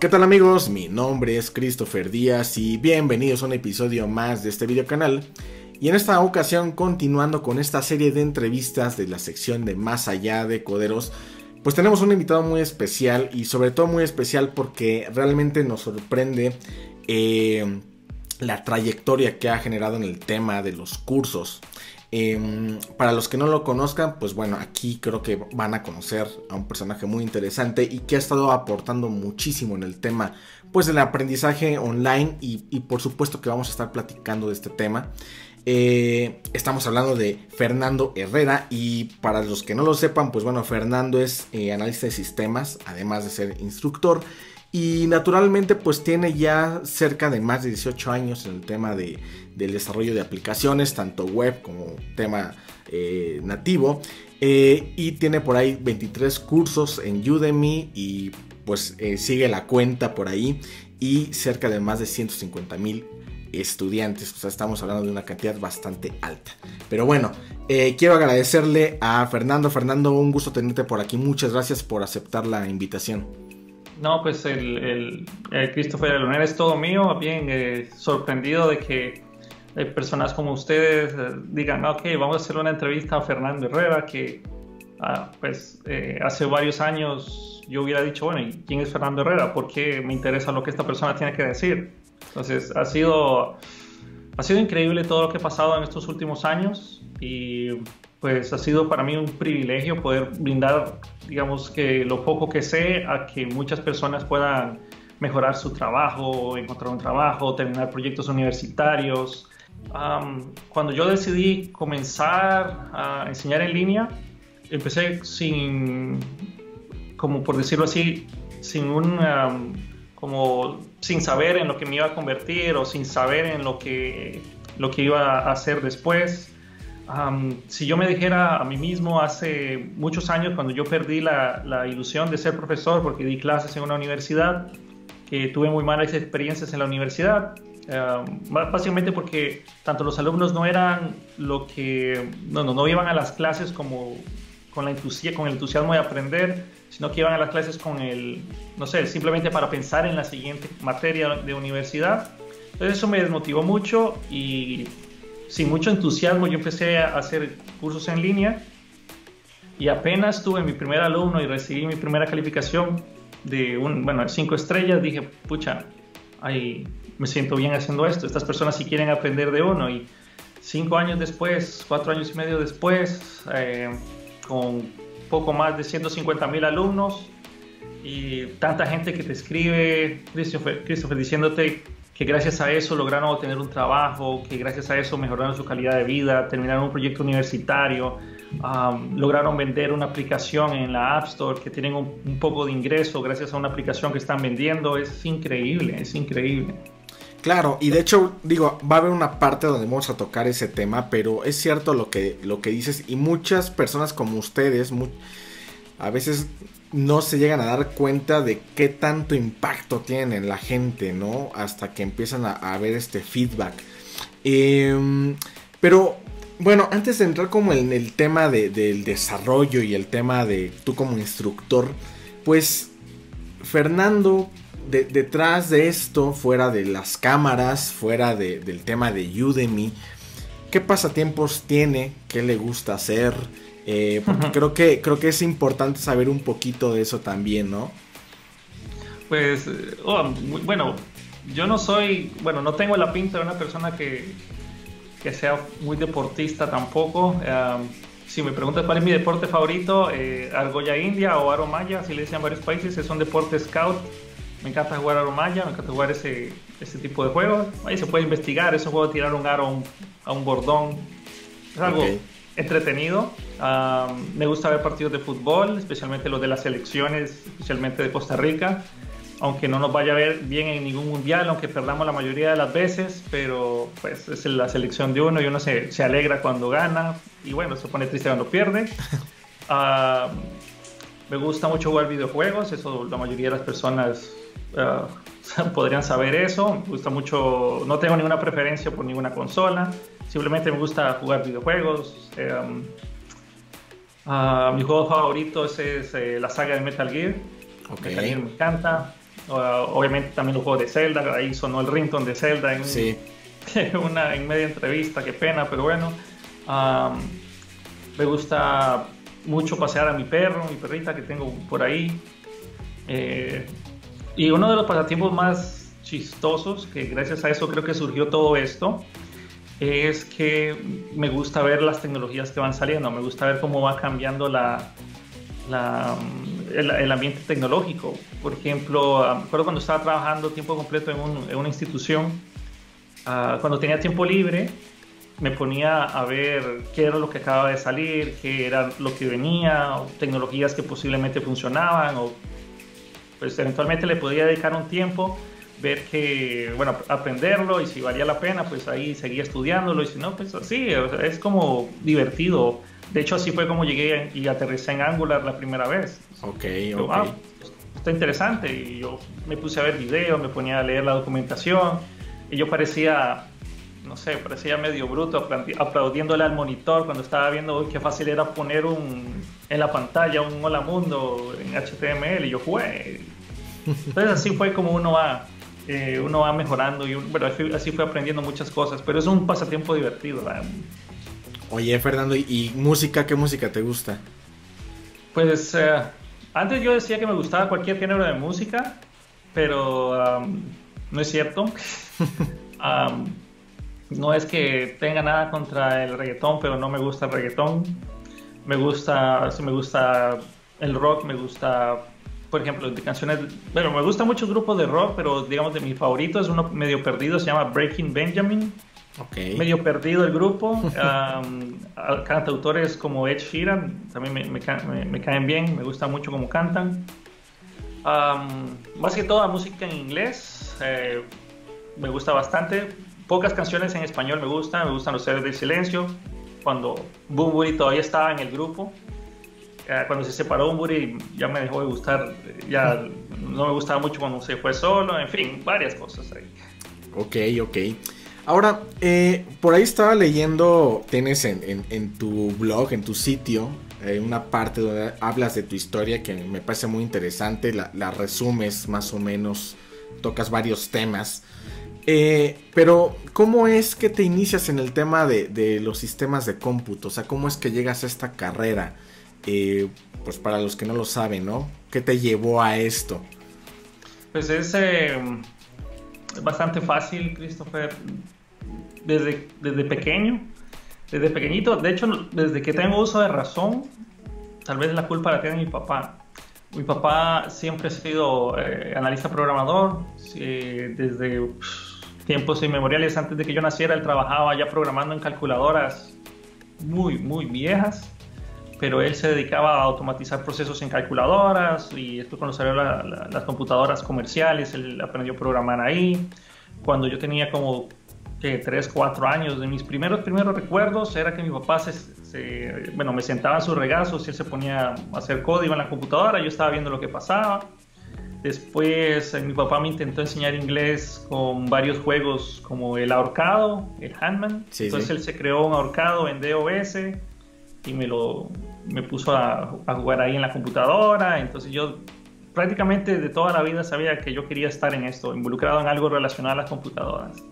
¿Qué tal amigos? Mi nombre es Christopher Díaz y bienvenidos a un episodio más de este video canal. Y en esta ocasión, continuando con esta serie de entrevistas de la sección de Más allá de Coderos, pues tenemos un invitado muy especial y sobre todo muy especial porque realmente nos sorprende eh, la trayectoria que ha generado en el tema de los cursos. Em, para los que no lo conozcan, pues bueno, aquí creo que van a conocer a un personaje muy interesante y que ha estado aportando muchísimo en el tema, pues del aprendizaje online y, por supuesto que vamos a estar platicando de este tema. Eh, estamos hablando de Fernando Herrera y para los que no lo sepan, pues bueno, Fernando es eh, analista de sistemas, además de ser instructor y naturalmente pues tiene ya cerca de más de 18 años en el tema de, del desarrollo de aplicaciones, tanto web como tema eh, nativo. Eh, y tiene por ahí 23 cursos en Udemy y pues eh, sigue la cuenta por ahí y cerca de más de 150 mil estudiantes. O sea, estamos hablando de una cantidad bastante alta. Pero bueno, quiero agradecerle a Fernando. Fernando, un gusto tenerte por aquí. Muchas gracias por aceptar la invitación. No, pues el, el, Christopher Leonel es todo mío, bien sorprendido de que personas como ustedes eh, digan, ok, vamos a hacer una entrevista a Fernando Herrera, que ah, pues eh, hace varios años yo hubiera dicho, bueno, ¿y quién es Fernando Herrera? ¿Por qué me interesa lo que esta persona tiene que decir? Entonces, ha sido, ha sido increíble todo lo que ha pasado en estos últimos años y pues ha sido para mí un privilegio poder brindar, digamos que lo poco que sé a que muchas personas puedan mejorar su trabajo, encontrar un trabajo, terminar proyectos universitarios. Cuando yo decidí comenzar a enseñar en línea, empecé sin, como por decirlo así, sin un, como sin saber en lo que me iba a convertir o sin saber en lo que, lo que iba a hacer después. Si yo me dijera a mí mismo hace muchos años, cuando yo perdí la, la, ilusión de ser profesor porque di clases en una universidad, que tuve muy malas experiencias en la universidad, básicamente porque tanto los alumnos no eran lo que, no, no, iban a las clases como con, la el entusiasmo de aprender, sino que iban a las clases con el, no sé, simplemente para pensar en la siguiente materia de universidad. Entonces eso me desmotivó mucho y sin mucho entusiasmo yo empecé a hacer cursos en línea y apenas tuve mi primer alumno y recibí mi primera calificación de un, bueno, cinco estrellas, dije, pucha, ahí me siento bien haciendo esto. Estas personas sí quieren aprender de uno y cinco años después, cuatro años y medio después, eh, con poco más de 150 mil alumnos y tanta gente que te escribe, Christopher, Christopher diciéndote que gracias a eso lograron obtener un trabajo, que gracias a eso mejoraron su calidad de vida, terminaron un proyecto universitario, lograron vender una aplicación en la App Store, que tienen un, poco de ingreso gracias a una aplicación que están vendiendo. Es increíble, es increíble. Claro, y de hecho, digo, va a haber una parte donde vamos a tocar ese tema, pero es cierto lo que, lo que dices, y muchas personas como ustedes, a veces no se llegan a dar cuenta de qué tanto impacto tienen en la gente, ¿no? Hasta que empiezan a, ver este feedback. Em, pero bueno, antes de entrar como en el tema del desarrollo y el tema de tú como instructor, pues Fernando, detrás de esto, fuera de las cámaras, fuera del tema de Udemy, ¿qué pasatiempos tiene? ¿Qué le gusta hacer? Eh, porque creo, que, creo que es importante saber un poquito de eso también, ¿no? Pues, oh, bueno, yo no soy, bueno, no tengo la pinta de una persona que, que sea muy deportista tampoco. si me preguntas cuál es mi deporte favorito, eh, Argolla India o Aromaya, así le dicen varios países, es un deporte scout. Me encanta jugar Aromaya, me encanta jugar ese, ese tipo de juegos. Ahí se puede investigar, ese juego de tirar un aro a un, bordón. Es algo entretenido. me gusta ver partidos de fútbol, especialmente los de las selecciones, especialmente de Costa Rica. Aunque no nos vaya a ver bien en ningún mundial, aunque perdamos la mayoría de las veces, pero pues es la selección de uno y uno se, se alegra cuando gana y bueno, se pone triste cuando pierde. me gusta mucho jugar videojuegos, eso la mayoría de las personas ah, podrían saber eso. Me gusta mucho, no tengo ninguna preferencia por ninguna consola. Simplemente me gusta jugar videojuegos. Em, ah, mi juego favorito es, eh, la saga de Metal Gear. Metal Gear me encanta. obviamente también los juegos de Zelda, ahí sonó el ringtone de Zelda en, sí. una en media entrevista, qué pena, pero bueno. me gusta mucho pasear a mi perro, mi perrita que tengo por ahí. Eh, y uno de los pasatiempos más chistosos, que gracias a eso creo que surgió todo esto, es que me gusta ver las tecnologías que van saliendo, me gusta ver cómo va cambiando la, el, ambiente tecnológico. Por ejemplo, me acuerdo cuando estaba trabajando tiempo completo en, una institución, ah, cuando tenía tiempo libre, me ponía a ver qué era lo que acababa de salir, qué era lo que venía, tecnologías que posiblemente funcionaban, o pues eventualmente le podía dedicar un tiempo ver que, bueno, aprenderlo y si valía la pena, pues ahí seguía estudiándolo y si no, pues así, es como divertido. De hecho, así fue como llegué y aterricé en Angular la primera vez. Ok, ok. Ah, está interesante y yo me puse a ver videos, me ponía a leer la documentación y yo parecía, no sé, parecía medio bruto aplaudiéndole al monitor cuando estaba viendo uy, qué fácil era poner un, en la pantalla un hola mundo en HTML y yo jugué. Entonces así fue como uno va eh, uno va mejorando y bueno, así fue aprendiendo muchas cosas, pero es un pasatiempo divertido. Oye, Fernando, ¿y, música? ¿Qué música te gusta? Pues eh, antes yo decía que me gustaba cualquier género de música, pero no es cierto. no es que tenga nada contra el reggaetón, pero no me gusta el reggaetón. Me gusta, si me gusta el rock, me gusta por ejemplo, de canciones, bueno, me gusta mucho grupos de rock, pero digamos de mi favorito es uno medio perdido, se llama Breaking Benjamin. Okay. Medio perdido el grupo. Um, cantautores como Ed Sheeran también me, me, caen bien, me gusta mucho cómo cantan. más que toda música en inglés, eh, me gusta bastante. Pocas canciones en español me gustan, me gustan los seres del silencio. Cuando Boom todavía estaba en el grupo, cuando se separó Bumburi ya me dejó de gustar, ya no me gustaba mucho cuando se fue solo, en fin, varias cosas ahí. Ok, ok. Ahora, eh, por ahí estaba leyendo, tienes en, tu blog, en tu sitio, eh, una parte donde hablas de tu historia que me parece muy interesante, la, resumes más o menos, tocas varios temas. Eh, pero, ¿cómo es que te inicias en el tema de, los sistemas de cómputo? O sea, ¿cómo es que llegas a esta carrera? Eh, pues para los que no lo saben, ¿no? ¿Qué te llevó a esto? Pues es eh, bastante fácil, Christopher. Desde, desde pequeño, desde pequeñito, de hecho, desde que tengo uso de razón, tal vez la culpa la tiene mi papá. Mi papá siempre ha sido eh, analista programador, desde tiempos inmemoriales, antes de que yo naciera, él trabajaba ya programando en calculadoras muy, muy viejas pero él se dedicaba a automatizar procesos en calculadoras y después cuando salieron las computadoras comerciales, él aprendió a programar ahí. Cuando yo tenía como que 3, 4 años, de mis primeros primeros recuerdos era que mi papá se, bueno, me sentaba en sus regazos y él se ponía a hacer código en la computadora, yo estaba viendo lo que pasaba. Después eh, mi papá me intentó enseñar inglés con varios juegos como el ahorcado, el Handman. Entonces él se creó un ahorcado en DOS y me lo me puso a, jugar ahí en la computadora. Entonces yo prácticamente de toda la vida sabía que yo quería estar en esto, involucrado en algo relacionado a las computadoras.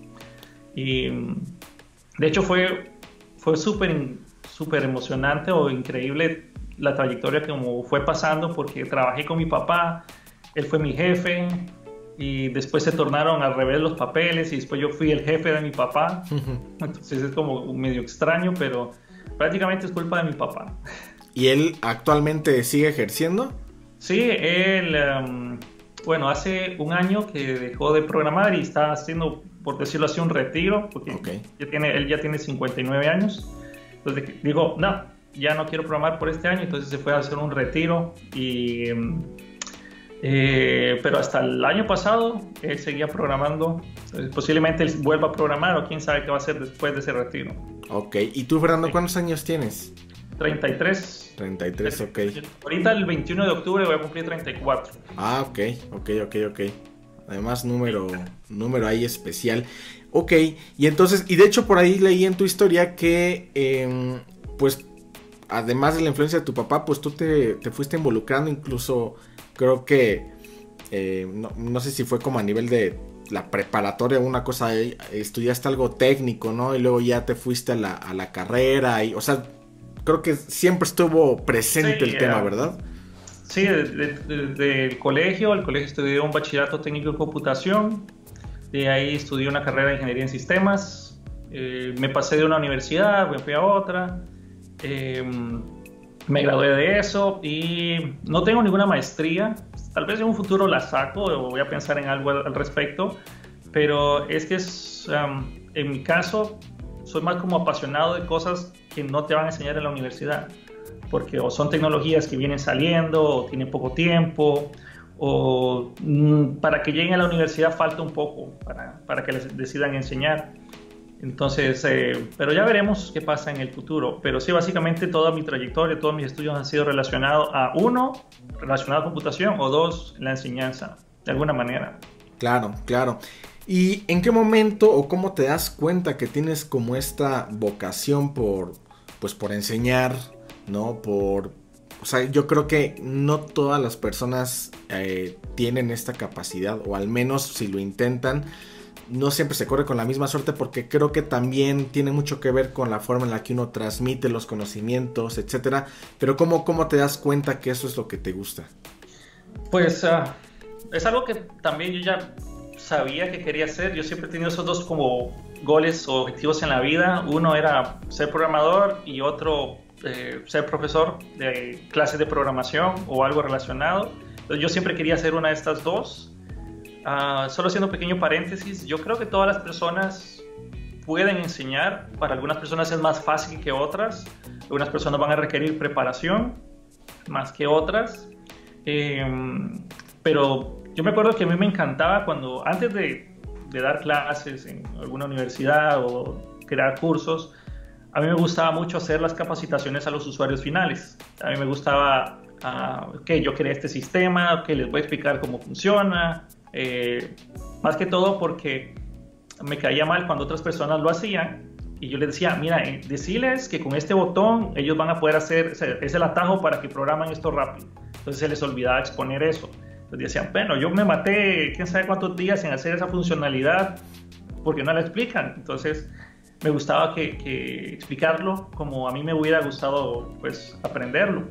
Y de hecho fue, fue súper súper emocionante o increíble la trayectoria como fue pasando porque trabajé con mi papá, él fue mi jefe y después se tornaron al revés los papeles y después yo fui el jefe de mi papá. Entonces es como medio extraño, pero prácticamente es culpa de mi papá. ¿Y él actualmente sigue ejerciendo? Sí, él, em, bueno, hace un año que dejó de programar y está haciendo, por decirlo así, un retiro, porque ya tiene, él ya tiene 59 años. Entonces dijo, no, ya no quiero programar por este año, entonces se fue a hacer un retiro y... Em, eh, pero hasta el año pasado él seguía programando. Posiblemente él vuelva a programar o quién sabe qué va a hacer después de ese retiro. Ok, ¿y tú, Fernando, cuántos años tienes? 33. 33, ok. Ahorita el 21 de octubre voy a cumplir 34. Ah, ok, ok, ok, ok. Además, número, número ahí especial. Ok, y entonces, y de hecho por ahí leí en tu historia que, em, pues, además de la influencia de tu papá, pues tú te, te fuiste involucrando incluso, creo que Eh, no, sé si fue como a nivel de la preparatoria o una cosa, eh, estudiaste algo técnico, ¿no? Y luego ya te fuiste a la, a la carrera y, o sea, creo que siempre estuvo presente el tema, ¿verdad? Sí, desde el colegio, el colegio estudié un bachillerato técnico en computación, de ahí estudié una carrera de ingeniería en sistemas, eh, me pasé de una universidad, me fui a otra, em, me gradué de eso y no tengo ninguna maestría, tal vez en un futuro la saco o voy a pensar en algo al, respecto, pero es que es, en mi caso soy más como apasionado de cosas no te van a enseñar en la universidad porque son tecnologías que vienen saliendo tienen poco tiempo o mm, para que lleguen a la universidad falta un poco para, para que les decidan enseñar. Entonces, eh, pero ya veremos qué pasa en el futuro. Pero sí, básicamente toda mi trayectoria, todos mis estudios han sido relacionados a uno, relacionado a computación, o dos, la enseñanza, de alguna manera. Claro, claro. ¿Y en qué momento o cómo te das cuenta que tienes como esta vocación por, pues, por enseñar, ¿no? Por... O sea, yo creo que no todas las personas eh, tienen esta capacidad, o al menos si lo intentan, no siempre se corre con la misma suerte porque creo que también tiene mucho que ver con la forma en la que uno transmite los conocimientos, etcétera. Pero ¿cómo, cómo te das cuenta que eso es lo que te gusta? Pues ah, es algo que también yo ya sabía que quería hacer. Yo siempre he tenido esos dos como goles o objetivos en la vida. Uno era ser programador y otro eh, ser profesor de clases de programación o algo relacionado. yo siempre quería hacer una de estas dos. Ah, solo haciendo un pequeño paréntesis, yo creo que todas las personas pueden enseñar. Para algunas personas es más fácil que otras. Algunas personas van a requerir preparación más que otras. Em, pero yo me acuerdo que a mí me encantaba cuando, antes de, de dar clases en alguna universidad o crear cursos, a mí me gustaba mucho hacer las capacitaciones a los usuarios finales. A mí me gustaba, uh, yo creé este sistema, que les voy a explicar cómo funciona. Eh, más que todo porque me caía mal cuando otras personas lo hacían y yo les decía, mira, eh, que con este botón ellos van a poder hacer, es el atajo para que programan esto rápido. Entonces se les olvidaba exponer eso. Entonces decían, bueno, yo me maté quién sabe cuántos días en hacer esa funcionalidad porque no la explican. Entonces me gustaba que, explicarlo como a mí me hubiera gustado pues aprenderlo.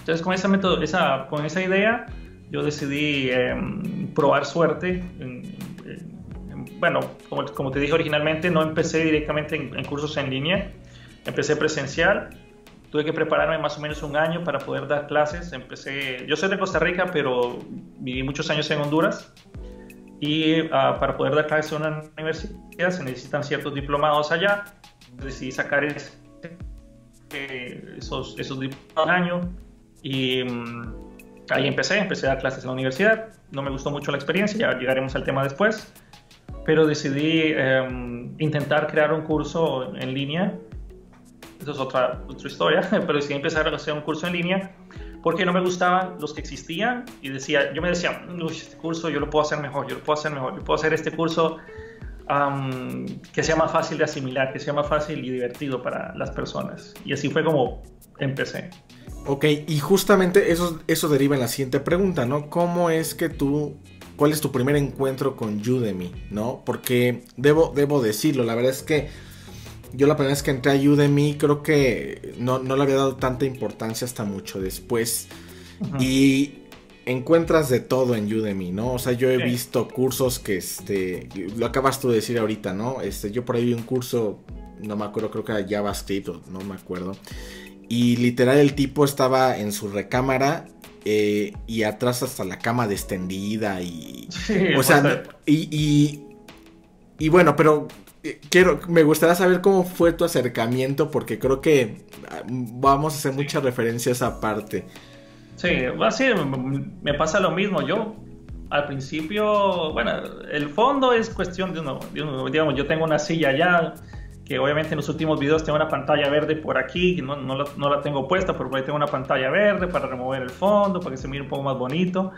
Entonces con esa, método, esa, con esa idea yo decidí em, probar suerte. bueno, como, como, te dije originalmente, no empecé directamente en, cursos en línea, empecé presencial. Tuve que prepararme más o menos un año para poder dar clases. Empecé, yo soy de Costa Rica, pero viví muchos años en Honduras y ah, para poder dar clases en una universidad se necesitan ciertos diplomados allá. Decidí sacar eh, esos, esos diplomados un año y mm, ahí empecé, empecé a dar clases en la universidad. No me gustó mucho la experiencia, ya llegaremos al tema después, pero decidí em, intentar crear un curso en línea. Eso es otra, otra historia, pero decidí empezar a hacer un curso en línea porque no me gustaban los que existían y decía, yo me decía, Uy, este curso yo lo puedo hacer mejor, yo lo puedo hacer mejor, yo puedo hacer este curso que sea más fácil de asimilar, que sea más fácil y divertido para las personas. Y así fue como empecé. Ok, y justamente eso, eso deriva en la siguiente pregunta, ¿no? ¿Cómo es que tú, cuál es tu primer encuentro con Udemy, ¿no? Porque debo, debo decirlo, la verdad es que yo la primera vez que entré a Udemy creo que no, le había dado tanta importancia hasta mucho después. Y encuentras de todo en Udemy, ¿no? O sea, yo he visto cursos que, este, lo acabas tú de decir ahorita, ¿no? Este, yo por ahí vi un curso, no me acuerdo, creo que era JavaScript, no me acuerdo. Y literal el tipo estaba en su recámara eh, y atrás hasta la cama extendida y... o sea, y, y, y bueno, pero quiero, me gustaría saber cómo fue tu acercamiento porque creo que ah, vamos a hacer mucha referencia a esa parte. Sí, así me pasa lo mismo. Yo al principio, bueno, el fondo es cuestión de uno, digamos, yo tengo una silla allá que obviamente en los últimos videos tengo una pantalla verde por aquí, que no, no, la, no la tengo puesta, pero por ahí tengo una pantalla verde para remover el fondo, para que se mire un poco más bonito.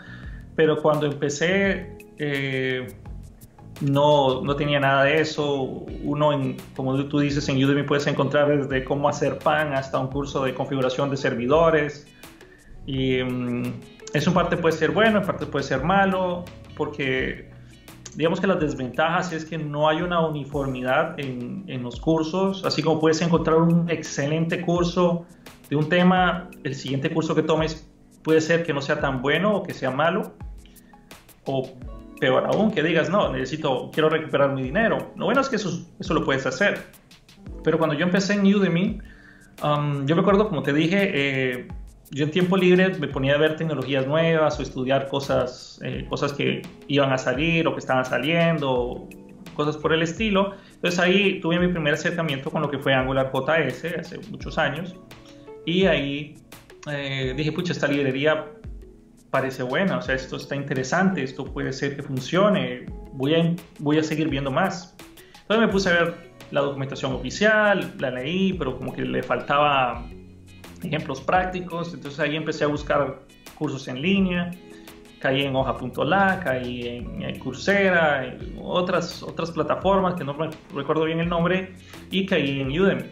Pero cuando empecé, eh, no, no tenía nada de eso. Uno, en, como tú dices, en Udemy puedes encontrar desde cómo hacer pan hasta un curso de configuración de servidores. Y, mm, eso en parte puede ser bueno, en parte puede ser malo, porque digamos que las desventajas es que no hay una uniformidad en, en, los cursos, así como puedes encontrar un excelente curso de un tema, el siguiente curso que tomes puede ser que no sea tan bueno o que sea malo, o peor aún, que digas, no, necesito, quiero recuperar mi dinero. Lo bueno es que eso, eso lo puedes hacer. Pero cuando yo empecé en Udemy, um, yo me acuerdo, como te dije, eh, yo en tiempo libre me ponía a ver tecnologías nuevas o estudiar cosas, eh, cosas que iban a salir o que estaban saliendo, cosas por el estilo. Entonces ahí tuve mi primer acercamiento con lo que fue Angular JS hace muchos años. Y ahí eh, dije, pucha, esta librería parece buena, o sea, esto está interesante, esto puede ser que funcione, voy a, voy a seguir viendo más. Entonces me puse a ver la documentación oficial, la leí, pero como que le faltaba ejemplos prácticos, entonces ahí empecé a buscar cursos en línea, caí en hoja.la, caí en, Coursera, en otras, otras plataformas que no recuerdo bien el nombre, y caí en Udemy.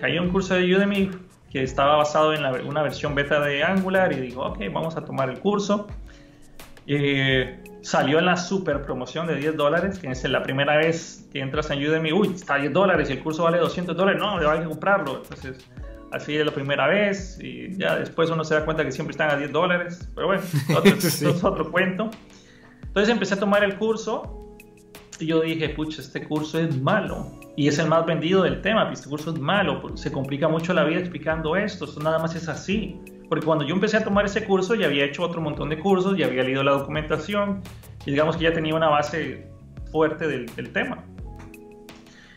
Caí en un curso de Udemy que estaba basado en una versión beta de Angular y digo, ok, vamos a tomar el curso. Eh, salió en la super promoción de 10 dólares, que es la primera vez que entras en Udemy, uy, está a 10 dólares y el curso vale 200 dólares, no, hay que comprarlo. Entonces, así es la primera vez y ya después uno se da cuenta que siempre están a 10 dólares, pero bueno, otro, es otro cuento. Entonces empecé a tomar el curso y yo dije, pucha, este curso es malo y es el más vendido del tema, este curso es malo, se complica mucho la vida explicando esto, esto nada más es así. Porque cuando yo empecé a tomar ese curso ya había hecho otro montón de cursos, ya había leído la documentación y digamos que ya tenía una base fuerte del, del tema.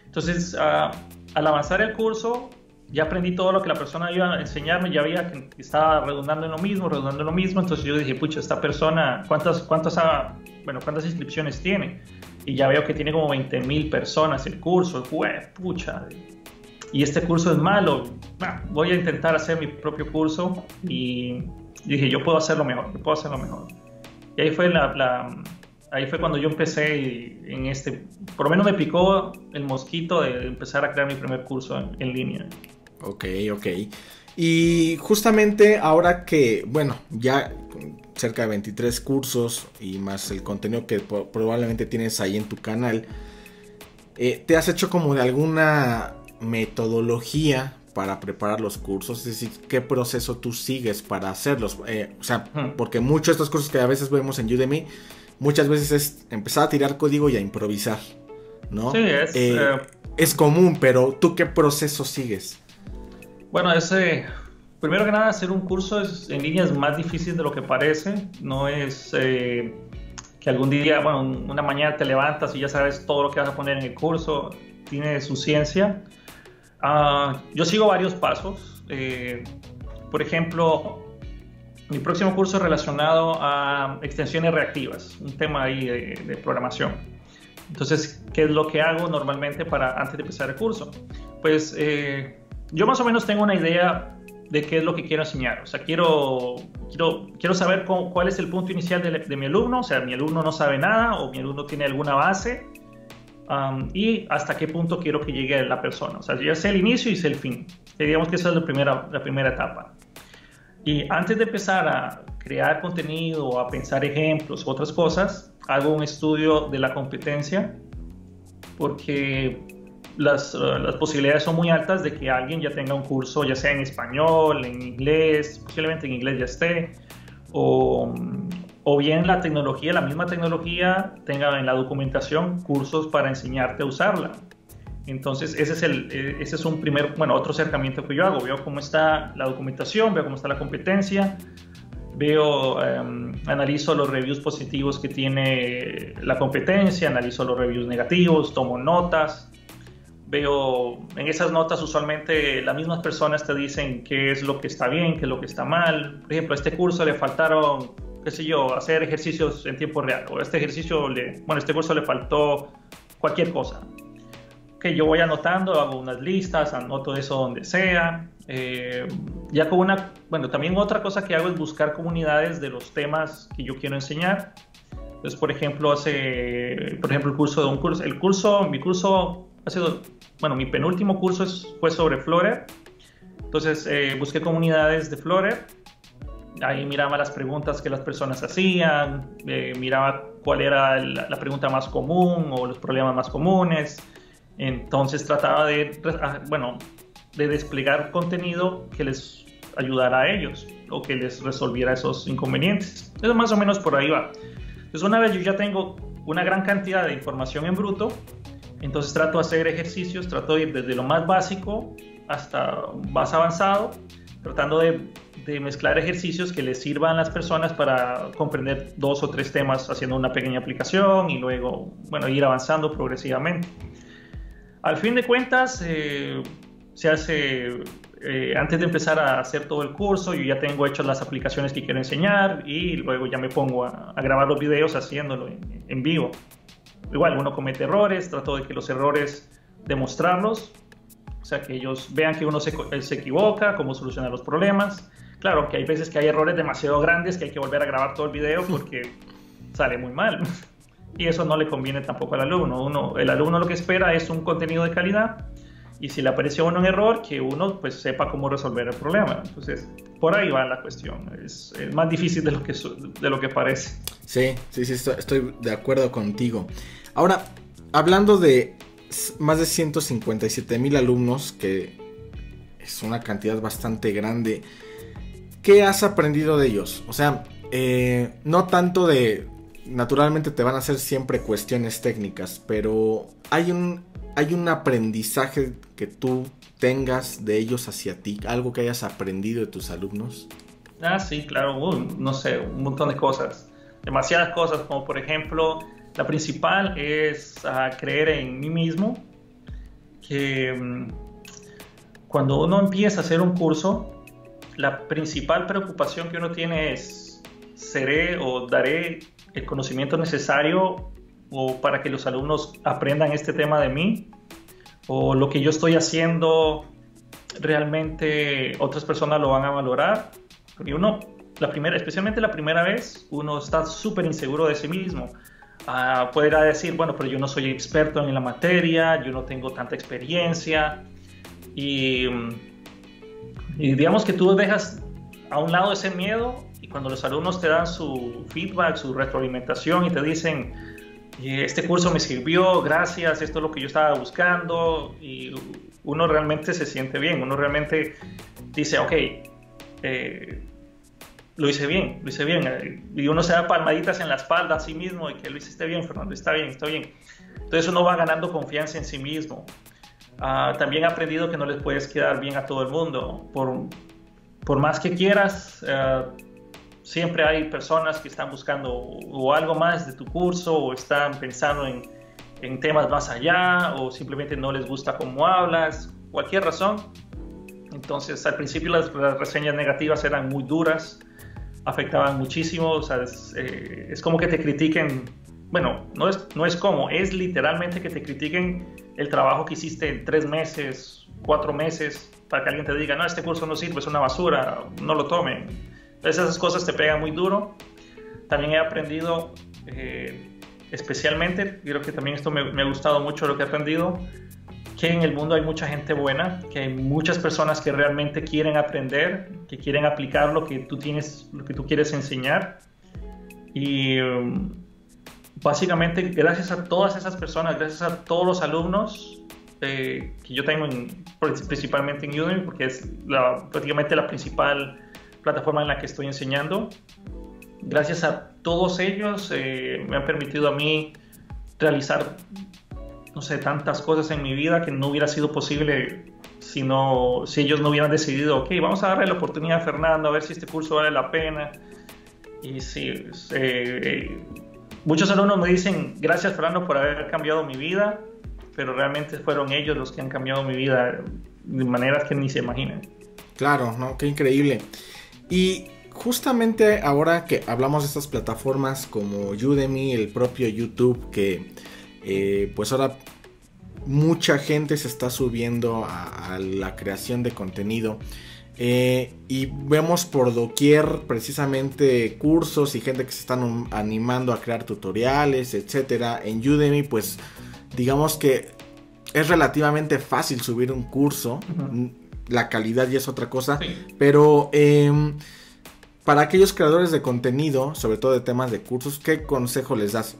Entonces, uh, al avanzar el curso, ya aprendí todo lo que la persona iba a enseñarme, ya veía que estaba redundando en lo mismo, redundando en lo mismo, entonces yo dije, pucha, esta persona, ¿cuántas, cuántas, ah, bueno, cuántas inscripciones tiene? Y ya veo que tiene como 20 mil personas el curso, pucha, y este curso es malo, voy a intentar hacer mi propio curso y dije, yo puedo hacerlo mejor, yo puedo hacerlo mejor. Y ahí fue la, ahí fue cuando yo empecé en este, por lo menos me picó el mosquito de empezar a crear mi primer curso en línea. Ok, ok. Y justamente ahora que, bueno, ya cerca de 23 cursos y más el contenido que probablemente tienes ahí en tu canal, eh, ¿te has hecho como de alguna metodología para preparar los cursos? Es decir, ¿qué proceso tú sigues para hacerlos? Eh, o sea, porque muchos de estos cursos que a veces vemos en Udemy, muchas veces es empezar a tirar código y a improvisar, ¿no? Sí, es... Eh, es común, pero ¿tú qué proceso sigues? Bueno, ese, primero que nada, hacer un curso en línea es más difícil de lo que parece. No es eh, que algún día, bueno, una mañana te levantas y ya sabes todo lo que vas a poner en el curso. Tiene su ciencia. Ah, yo sigo varios pasos. Eh, por ejemplo, mi próximo curso es relacionado a extensiones reactivas, un tema ahí de, programación. Entonces, ¿qué es lo que hago normalmente para antes de empezar el curso? Pues eh, yo más o menos tengo una idea de qué es lo que quiero enseñar. O sea, quiero, quiero, quiero saber cuál es el punto inicial de, mi alumno. O sea, mi alumno no sabe nada o mi alumno tiene alguna base. Um, y hasta qué punto quiero que llegue la persona. O sea, ya sé el inicio y sé el fin. Y digamos que esa es la primera, la primera etapa. Y antes de empezar a crear contenido o a pensar ejemplos otras cosas, hago un estudio de la competencia porque las, uh, las, posibilidades son muy altas de que alguien ya tenga un curso, ya sea en español, en inglés, posiblemente en inglés ya esté, o, o bien la tecnología, la misma tecnología, tenga en la documentación cursos para enseñarte a usarla. Entonces, ese es, el, e, ese es un primer, bueno, otro acercamiento que yo hago. Veo cómo está la documentación, veo cómo está la competencia, veo, um, analizo los reviews positivos que tiene la competencia, analizo los reviews negativos, tomo notas, veo en esas notas usualmente las mismas personas te dicen qué es lo que está bien, qué es lo que está mal. Por ejemplo, a este curso le faltaron, qué sé yo, hacer ejercicios en tiempo real. O este ejercicio, le, bueno, este curso le faltó cualquier cosa. Que yo voy anotando, hago unas listas, anoto eso donde sea. Eh, ya con una, bueno, también otra cosa que hago es buscar comunidades de los temas que yo quiero enseñar. Entonces, por ejemplo, hace, por ejemplo, el curso de un curso, el curso, mi curso ha sido bueno, mi penúltimo curso fue sobre Flutter. Entonces eh, busqué comunidades de Flutter. ahí miraba las preguntas que las personas hacían, eh, miraba cuál era la, pregunta más común o los problemas más comunes. Entonces trataba de, ah, bueno, de desplegar contenido que les ayudara a ellos o que les resolviera esos inconvenientes. Eso más o menos por ahí va. Entonces una vez yo ya tengo una gran cantidad de información en bruto, entonces trato de hacer ejercicios, trato de ir desde lo más básico hasta más avanzado, tratando de, mezclar ejercicios que les sirvan a las personas para comprender dos o tres temas haciendo una pequeña aplicación y luego, bueno, ir avanzando progresivamente. Al fin de cuentas, eh, se hace, eh, antes de empezar a hacer todo el curso, yo ya tengo hechas las aplicaciones que quiero enseñar y luego ya me pongo a, grabar los videos haciéndolo en vivo. Igual, uno comete errores, trato de que los errores demostrarlos, o sea, que ellos vean que uno se, se equivoca, cómo solucionar los problemas. Claro, que hay veces que hay errores demasiado grandes que hay que volver a grabar todo el video porque sale muy mal. Y eso no le conviene tampoco al alumno. Uno, el alumno lo que espera es un contenido de calidad y si le apareció uno un error, que uno pues sepa cómo resolver el problema. Entonces, por ahí va la cuestión. Es, más difícil de lo, que, de lo que parece. Sí, sí, sí, estoy de acuerdo contigo. Ahora, hablando de más de 157 mil alumnos, que es una cantidad bastante grande, ¿qué has aprendido de ellos? O sea, eh, no tanto de... Naturalmente te van a hacer siempre cuestiones técnicas, pero hay un, hay un aprendizaje que tú tengas de ellos hacia ti, algo que hayas aprendido de tus alumnos. Ah, sí, claro, no sé, un montón de cosas, demasiadas cosas, como por ejemplo la principal es creer en mí mismo, que mm, cuando uno empieza a hacer un curso, la principal preocupación que uno tiene es, ¿seré o daré el conocimiento necesario o para que los alumnos aprendan este tema de mí? ¿O lo que yo estoy haciendo realmente otras personas lo van a valorar? Porque uno, la primera, especialmente la primera vez, uno está súper inseguro de sí mismo uh, podrá decir, bueno, pero yo no soy experto en la materia, yo no tengo tanta experiencia. Y, y digamos que tú dejas a un lado ese miedo y cuando los alumnos te dan su feedback, su retroalimentación y te dicen, este curso me sirvió, gracias, esto es lo que yo estaba buscando y uno realmente se siente bien, uno realmente dice, ok, eh, lo hice bien, lo hice bien. Y uno se da palmaditas en la espalda a sí mismo y que lo hiciste bien, Fernando, está bien, está bien. Entonces uno va ganando confianza en sí mismo. Ah, también he aprendido que no les puedes quedar bien a todo el mundo. Por, por más que quieras, eh, siempre hay personas que están buscando o algo más de tu curso o están pensando en, en temas más allá o simplemente no les gusta cómo hablas, cualquier razón. Entonces al principio las reseñas negativas eran muy duras afectaban muchísimo, o sea, eh, es, como que te critiquen, bueno, no es, no es como, es literalmente que te critiquen el trabajo que hiciste en tres meses, cuatro meses, para que alguien te diga, no, este curso no sirve, es una basura, no lo tomen. Entonces esas cosas te pegan muy duro. También he aprendido, eh, especialmente, creo que también esto me, me ha gustado mucho lo que he aprendido, que en el mundo hay mucha gente buena, que hay muchas personas que realmente quieren aprender, que quieren aplicar lo que tú tienes, lo que tú quieres enseñar. Y um, básicamente, gracias a todas esas personas, gracias a todos los alumnos eh, que yo tengo principalmente en Udemy, porque es prácticamente la principal plataforma en la que estoy enseñando. Gracias a todos ellos eh, me han permitido a mí realizar no sé, tantas cosas en mi vida que no hubiera sido posible si, no, si ellos no hubieran decidido, ok, vamos a darle la oportunidad a Fernando, a ver si este curso vale la pena. Y sí, eh, muchos alumnos me dicen, gracias Fernando por haber cambiado mi vida, pero realmente fueron ellos los que han cambiado mi vida de maneras que ni se imaginan. Claro, ¿no? Qué increíble. Y justamente ahora que hablamos de estas plataformas como Udemy, el propio YouTube, que eh, pues ahora mucha gente se está subiendo a, la creación de contenido. Eh, y vemos por doquier precisamente cursos y gente que se están animando a crear tutoriales, etcétera. En Udemy, pues digamos que es relativamente fácil subir un curso. La calidad ya es otra cosa. Pero em, para aquellos creadores de contenido, sobre todo de temas de cursos, ¿qué consejo les das?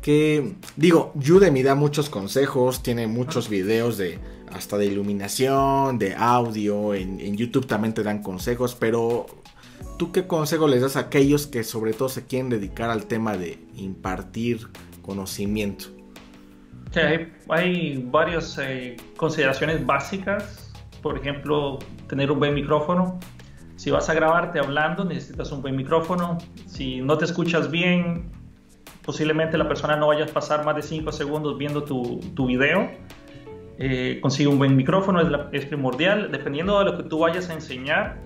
Que digo, Udemy da muchos consejos, tiene muchos videos de hasta de iluminación, de audio, en, en YouTube también te dan consejos, pero ¿tú qué consejo les das a aquellos que sobre todo se quieren dedicar al tema de impartir conocimiento? hay, varias eh, consideraciones básicas, por ejemplo, tener un buen micrófono. Si vas a grabarte hablando, necesitas un buen micrófono. Si no te escuchas bien, posiblemente la persona no vaya a pasar más de 5 segundos viendo tu, tu video. Eh, consigue un buen micrófono, es, es primordial. Dependiendo de lo que tú vayas a enseñar,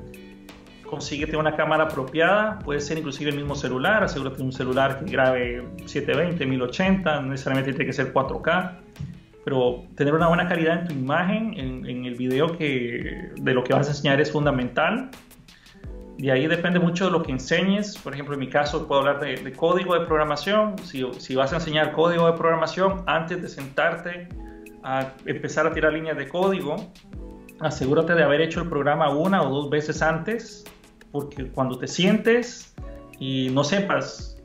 consíguete una cámara apropiada, puede ser inclusive el mismo celular, asegúrate un celular que grabe 720, 1080, no necesariamente tiene que ser 4K, pero tener una buena calidad en tu imagen, en, el video que, de lo que vas a enseñar es fundamental. De ahí depende mucho de lo que enseñes. Por ejemplo, en mi caso puedo hablar de, código de programación. Si, si vas a enseñar código de programación, antes de sentarte a empezar a tirar líneas de código, asegúrate de haber hecho el programa una o dos veces antes porque cuando te sientes y no sepas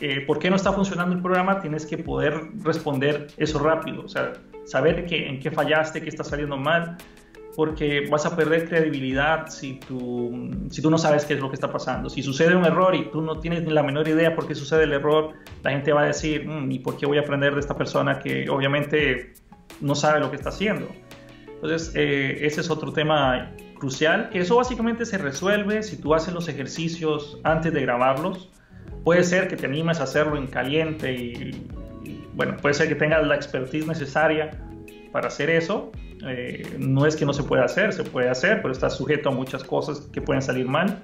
eh, por qué no está funcionando el programa, tienes que poder responder eso rápido, o sea, saber que, en qué fallaste, qué está saliendo mal, porque vas a perder credibilidad si tú, si tú no sabes qué es lo que está pasando. Si sucede un error y tú no tienes ni la menor idea por qué sucede el error, la gente va a decir, mm, ¿y por qué voy a aprender de esta persona que obviamente no sabe lo que está haciendo? Entonces, eh, ese es otro tema crucial, que eso básicamente se resuelve si tú haces los ejercicios antes de grabarlos. Puede ser que te animes a hacerlo en caliente y, bueno, puede ser que tengas la expertise necesaria para hacer eso. Eh, no es que no se pueda hacer, se puede hacer, pero está sujeto a muchas cosas que pueden salir mal.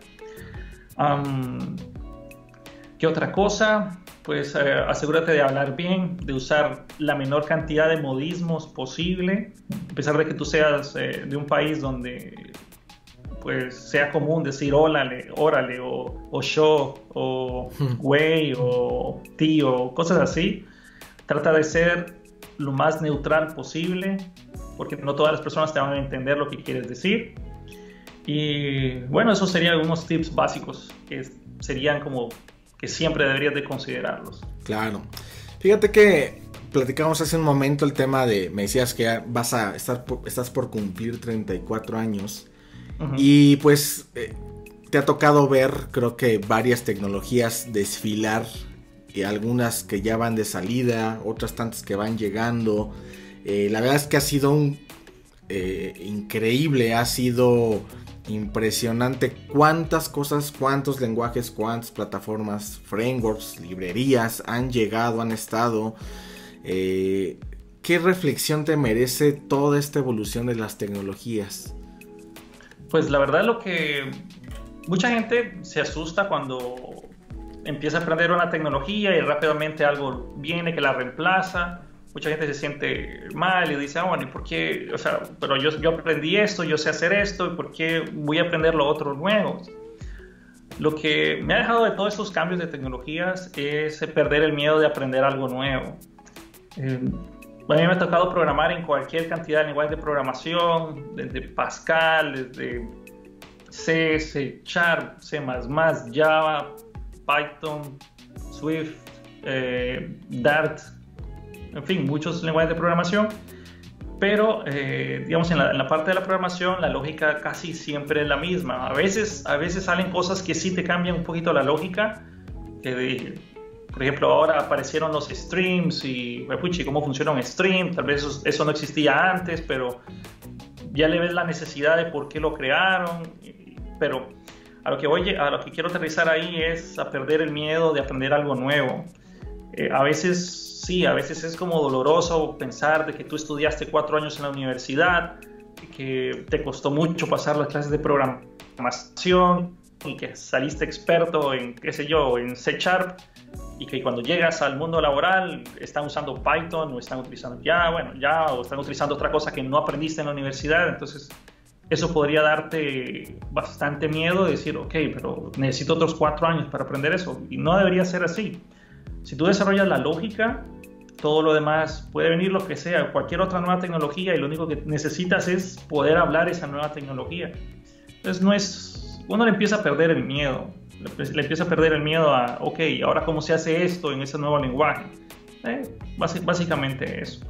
¿Qué otra cosa? Pues eh, asegúrate de hablar bien, de usar la menor cantidad de modismos posible, a pesar de que tú seas eh, de un país donde pues sea común decir órale, órale, o, o show, o hmm. güey, o tío, cosas así. Trata de ser lo más neutral posible, porque no todas las personas te van a entender lo que quieres decir. Y bueno, esos serían algunos tips básicos que serían como que siempre deberías de considerarlos. Claro. Fíjate que platicamos hace un momento el tema de, me decías que vas a estar, estás por cumplir 34 años y pues eh, te ha tocado ver, creo que varias tecnologías desfilar, y algunas que ya van de salida, otras tantas que van llegando. Eh, la verdad es que ha sido un eh, increíble, ha sido impresionante cuántas cosas, cuántos lenguajes, cuántas plataformas, frameworks, librerías han llegado, han estado. ¿Qué reflexión te merece toda esta evolución de las tecnologías? Pues la verdad lo que mucha gente se asusta cuando empieza a aprender una tecnología y rápidamente algo viene que la reemplaza. Mucha gente se siente mal y dice, ah, bueno, ¿y por qué? O sea, pero yo, aprendí esto, yo sé hacer esto, ¿y por qué voy a aprender lo otro nuevo? Lo que me ha dejado de todos estos cambios de tecnologías es perder el miedo de aprender algo nuevo. Eh, a mí me ha tocado programar en cualquier cantidad de lenguajes de programación, desde Pascal, desde C, C C++, Java, Python, Swift, eh, Dart, en fin, muchos lenguajes de programación. Pero, eh, digamos, en la, parte de la programación, la lógica casi siempre es la misma. A veces, a veces salen cosas que sí te cambian un poquito la lógica, por ejemplo, ahora aparecieron los streams y, puchi, ¿cómo funciona un stream? Tal vez eso, no existía antes, pero ya le ves la necesidad de por qué lo crearon. Pero a lo que, voy, a lo que quiero aterrizar ahí es a perder el miedo de aprender algo nuevo. Eh, a veces sí, a veces es como doloroso pensar de que tú estudiaste cuatro años en la universidad, que te costó mucho pasar las clases de programación y que saliste experto en, qué sé yo, en C Sharp y que cuando llegas al mundo laboral están usando Python o están utilizando ya, bueno, ya o están utilizando otra cosa que no aprendiste en la universidad, entonces eso podría darte bastante miedo de decir, ok, pero necesito otros cuatro años para aprender eso y no debería ser así. Si tú desarrollas la lógica, todo lo demás puede venir lo que sea, cualquier otra nueva tecnología y lo único que necesitas es poder hablar esa nueva tecnología. Entonces no es, uno le empieza a perder el miedo le, empieza a perder el miedo a, ok, ahora cómo se hace esto en ese nuevo lenguaje. Eh, básicamente eso.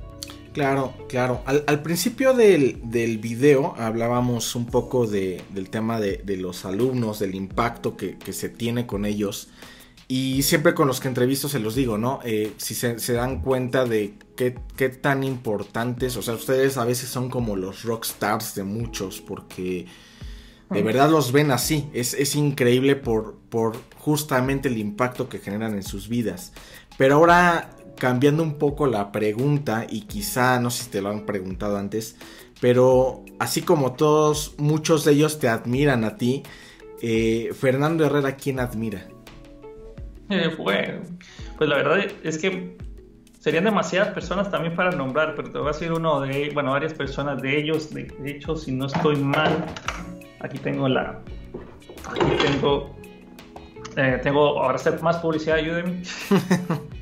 Claro, claro. Al, principio del, del, video hablábamos un poco de, del tema de, de, los alumnos, del impacto que, que, se tiene con ellos. Y siempre con los que entrevisto se los digo, ¿no? Eh, si se, se, dan cuenta de qué, qué, tan importantes, o sea, ustedes a veces son como los rockstars de muchos, porque de verdad los ven así. Es, es increíble por, por justamente el impacto que generan en sus vidas. Pero ahora cambiando un poco la pregunta y quizá no sé si te lo han preguntado antes, pero así como todos, muchos de ellos te admiran a ti, eh, Fernando Herrera, ¿quién admira? Eh, bueno, pues la verdad es que serían demasiadas personas también para nombrar, pero te voy a decir uno de, bueno, varias personas de ellos, de, hecho, si no estoy mal, aquí tengo la, aquí tengo, eh, tengo, ahora hacer más publicidad, ayúdenme.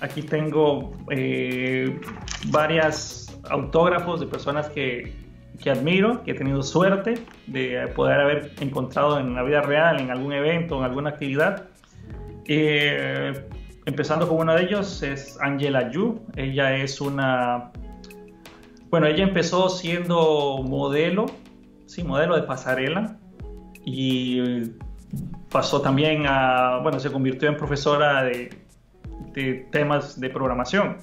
Aquí tengo eh, varias autógrafos de personas que, que, admiro, que he tenido suerte de poder haber encontrado en la vida real, en algún evento, en alguna actividad. Eh, empezando con uno de ellos es Angela Yu. Ella es una... Bueno, ella empezó siendo modelo, sí, modelo de pasarela y pasó también a, bueno, se convirtió en profesora de, temas de programación.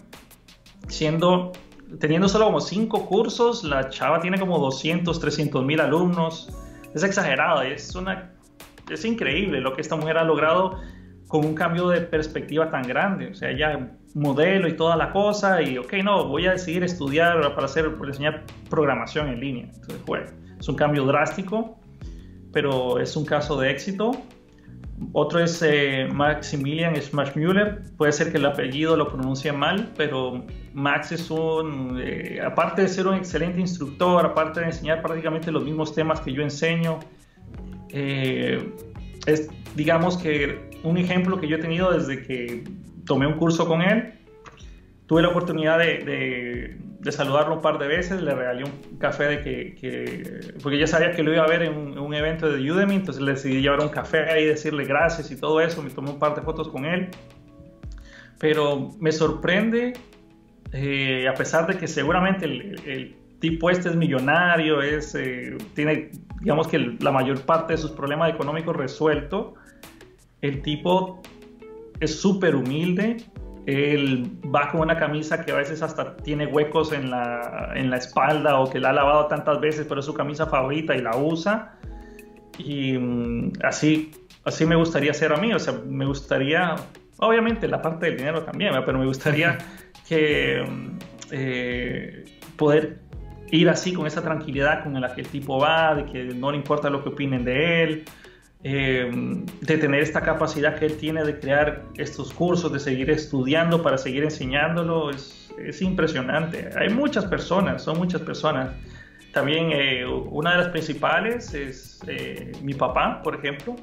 Siendo, teniendo solo como cinco cursos, la chava tiene como 200, 300 mil alumnos. Es exagerado, es, una, es increíble lo que esta mujer ha logrado con un cambio de perspectiva tan grande. O sea, ella modelo y toda la cosa y, ok, no, voy a decidir estudiar para, hacer, para enseñar programación en línea. Entonces, bueno, es un cambio drástico, pero es un caso de éxito otro es eh, Maximilian Schmachmüller. Puede ser que el apellido lo pronuncie mal, pero Max es un, eh, aparte de ser un excelente instructor, aparte de enseñar prácticamente los mismos temas que yo enseño, eh, es digamos que un ejemplo que yo he tenido desde que tomé un curso con él. Tuve la oportunidad de saludarlo un par de veces, le regalé un café de que, porque ya sabía que lo iba a ver en un, evento de Udemy, entonces le decidí llevar un café ahí, decirle gracias y todo eso, me tomé un par de fotos con él, pero me sorprende, eh, a pesar de que seguramente el, tipo este es millonario, es, eh, tiene, digamos que la mayor parte de sus problemas económicos resuelto, el tipo es súper humilde, él va con una camisa que a veces hasta tiene huecos en la, en la espalda o que la ha lavado tantas veces, pero es su camisa favorita y la usa. Y mm, así, así me gustaría ser a mí, o sea, me gustaría, obviamente la parte del dinero también, pero me gustaría que mm, eh, poder ir así con esa tranquilidad con la que el tipo va, de que no le importa lo que opinen de él, eh, de tener esta capacidad que él tiene de crear estos cursos, de seguir estudiando para seguir enseñándolo, es, es impresionante. Hay muchas personas, son muchas personas. También eh, una de las principales es eh, mi papá, por ejemplo,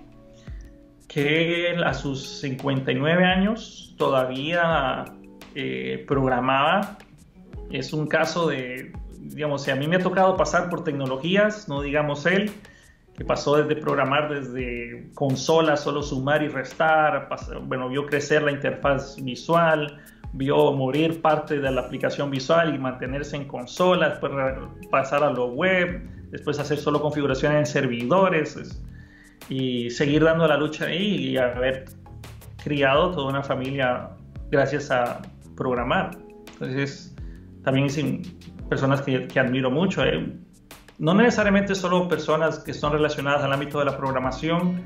que él a sus 59 años todavía programaba. Es un caso de, digamos, si a mí me ha tocado pasar por tecnologías, no digamos él, que pasó desde programar desde consolas, solo sumar y restar, bueno, vio crecer la interfaz visual, vio morir parte de la aplicación visual y mantenerse en consola, después pasar a lo web, después hacer solo configuraciones en servidores y seguir dando la lucha ahí y haber criado toda una familia gracias a programar. Entonces, también son personas que, que admiro mucho. Eh no necesariamente solo personas que son relacionadas al ámbito de la programación.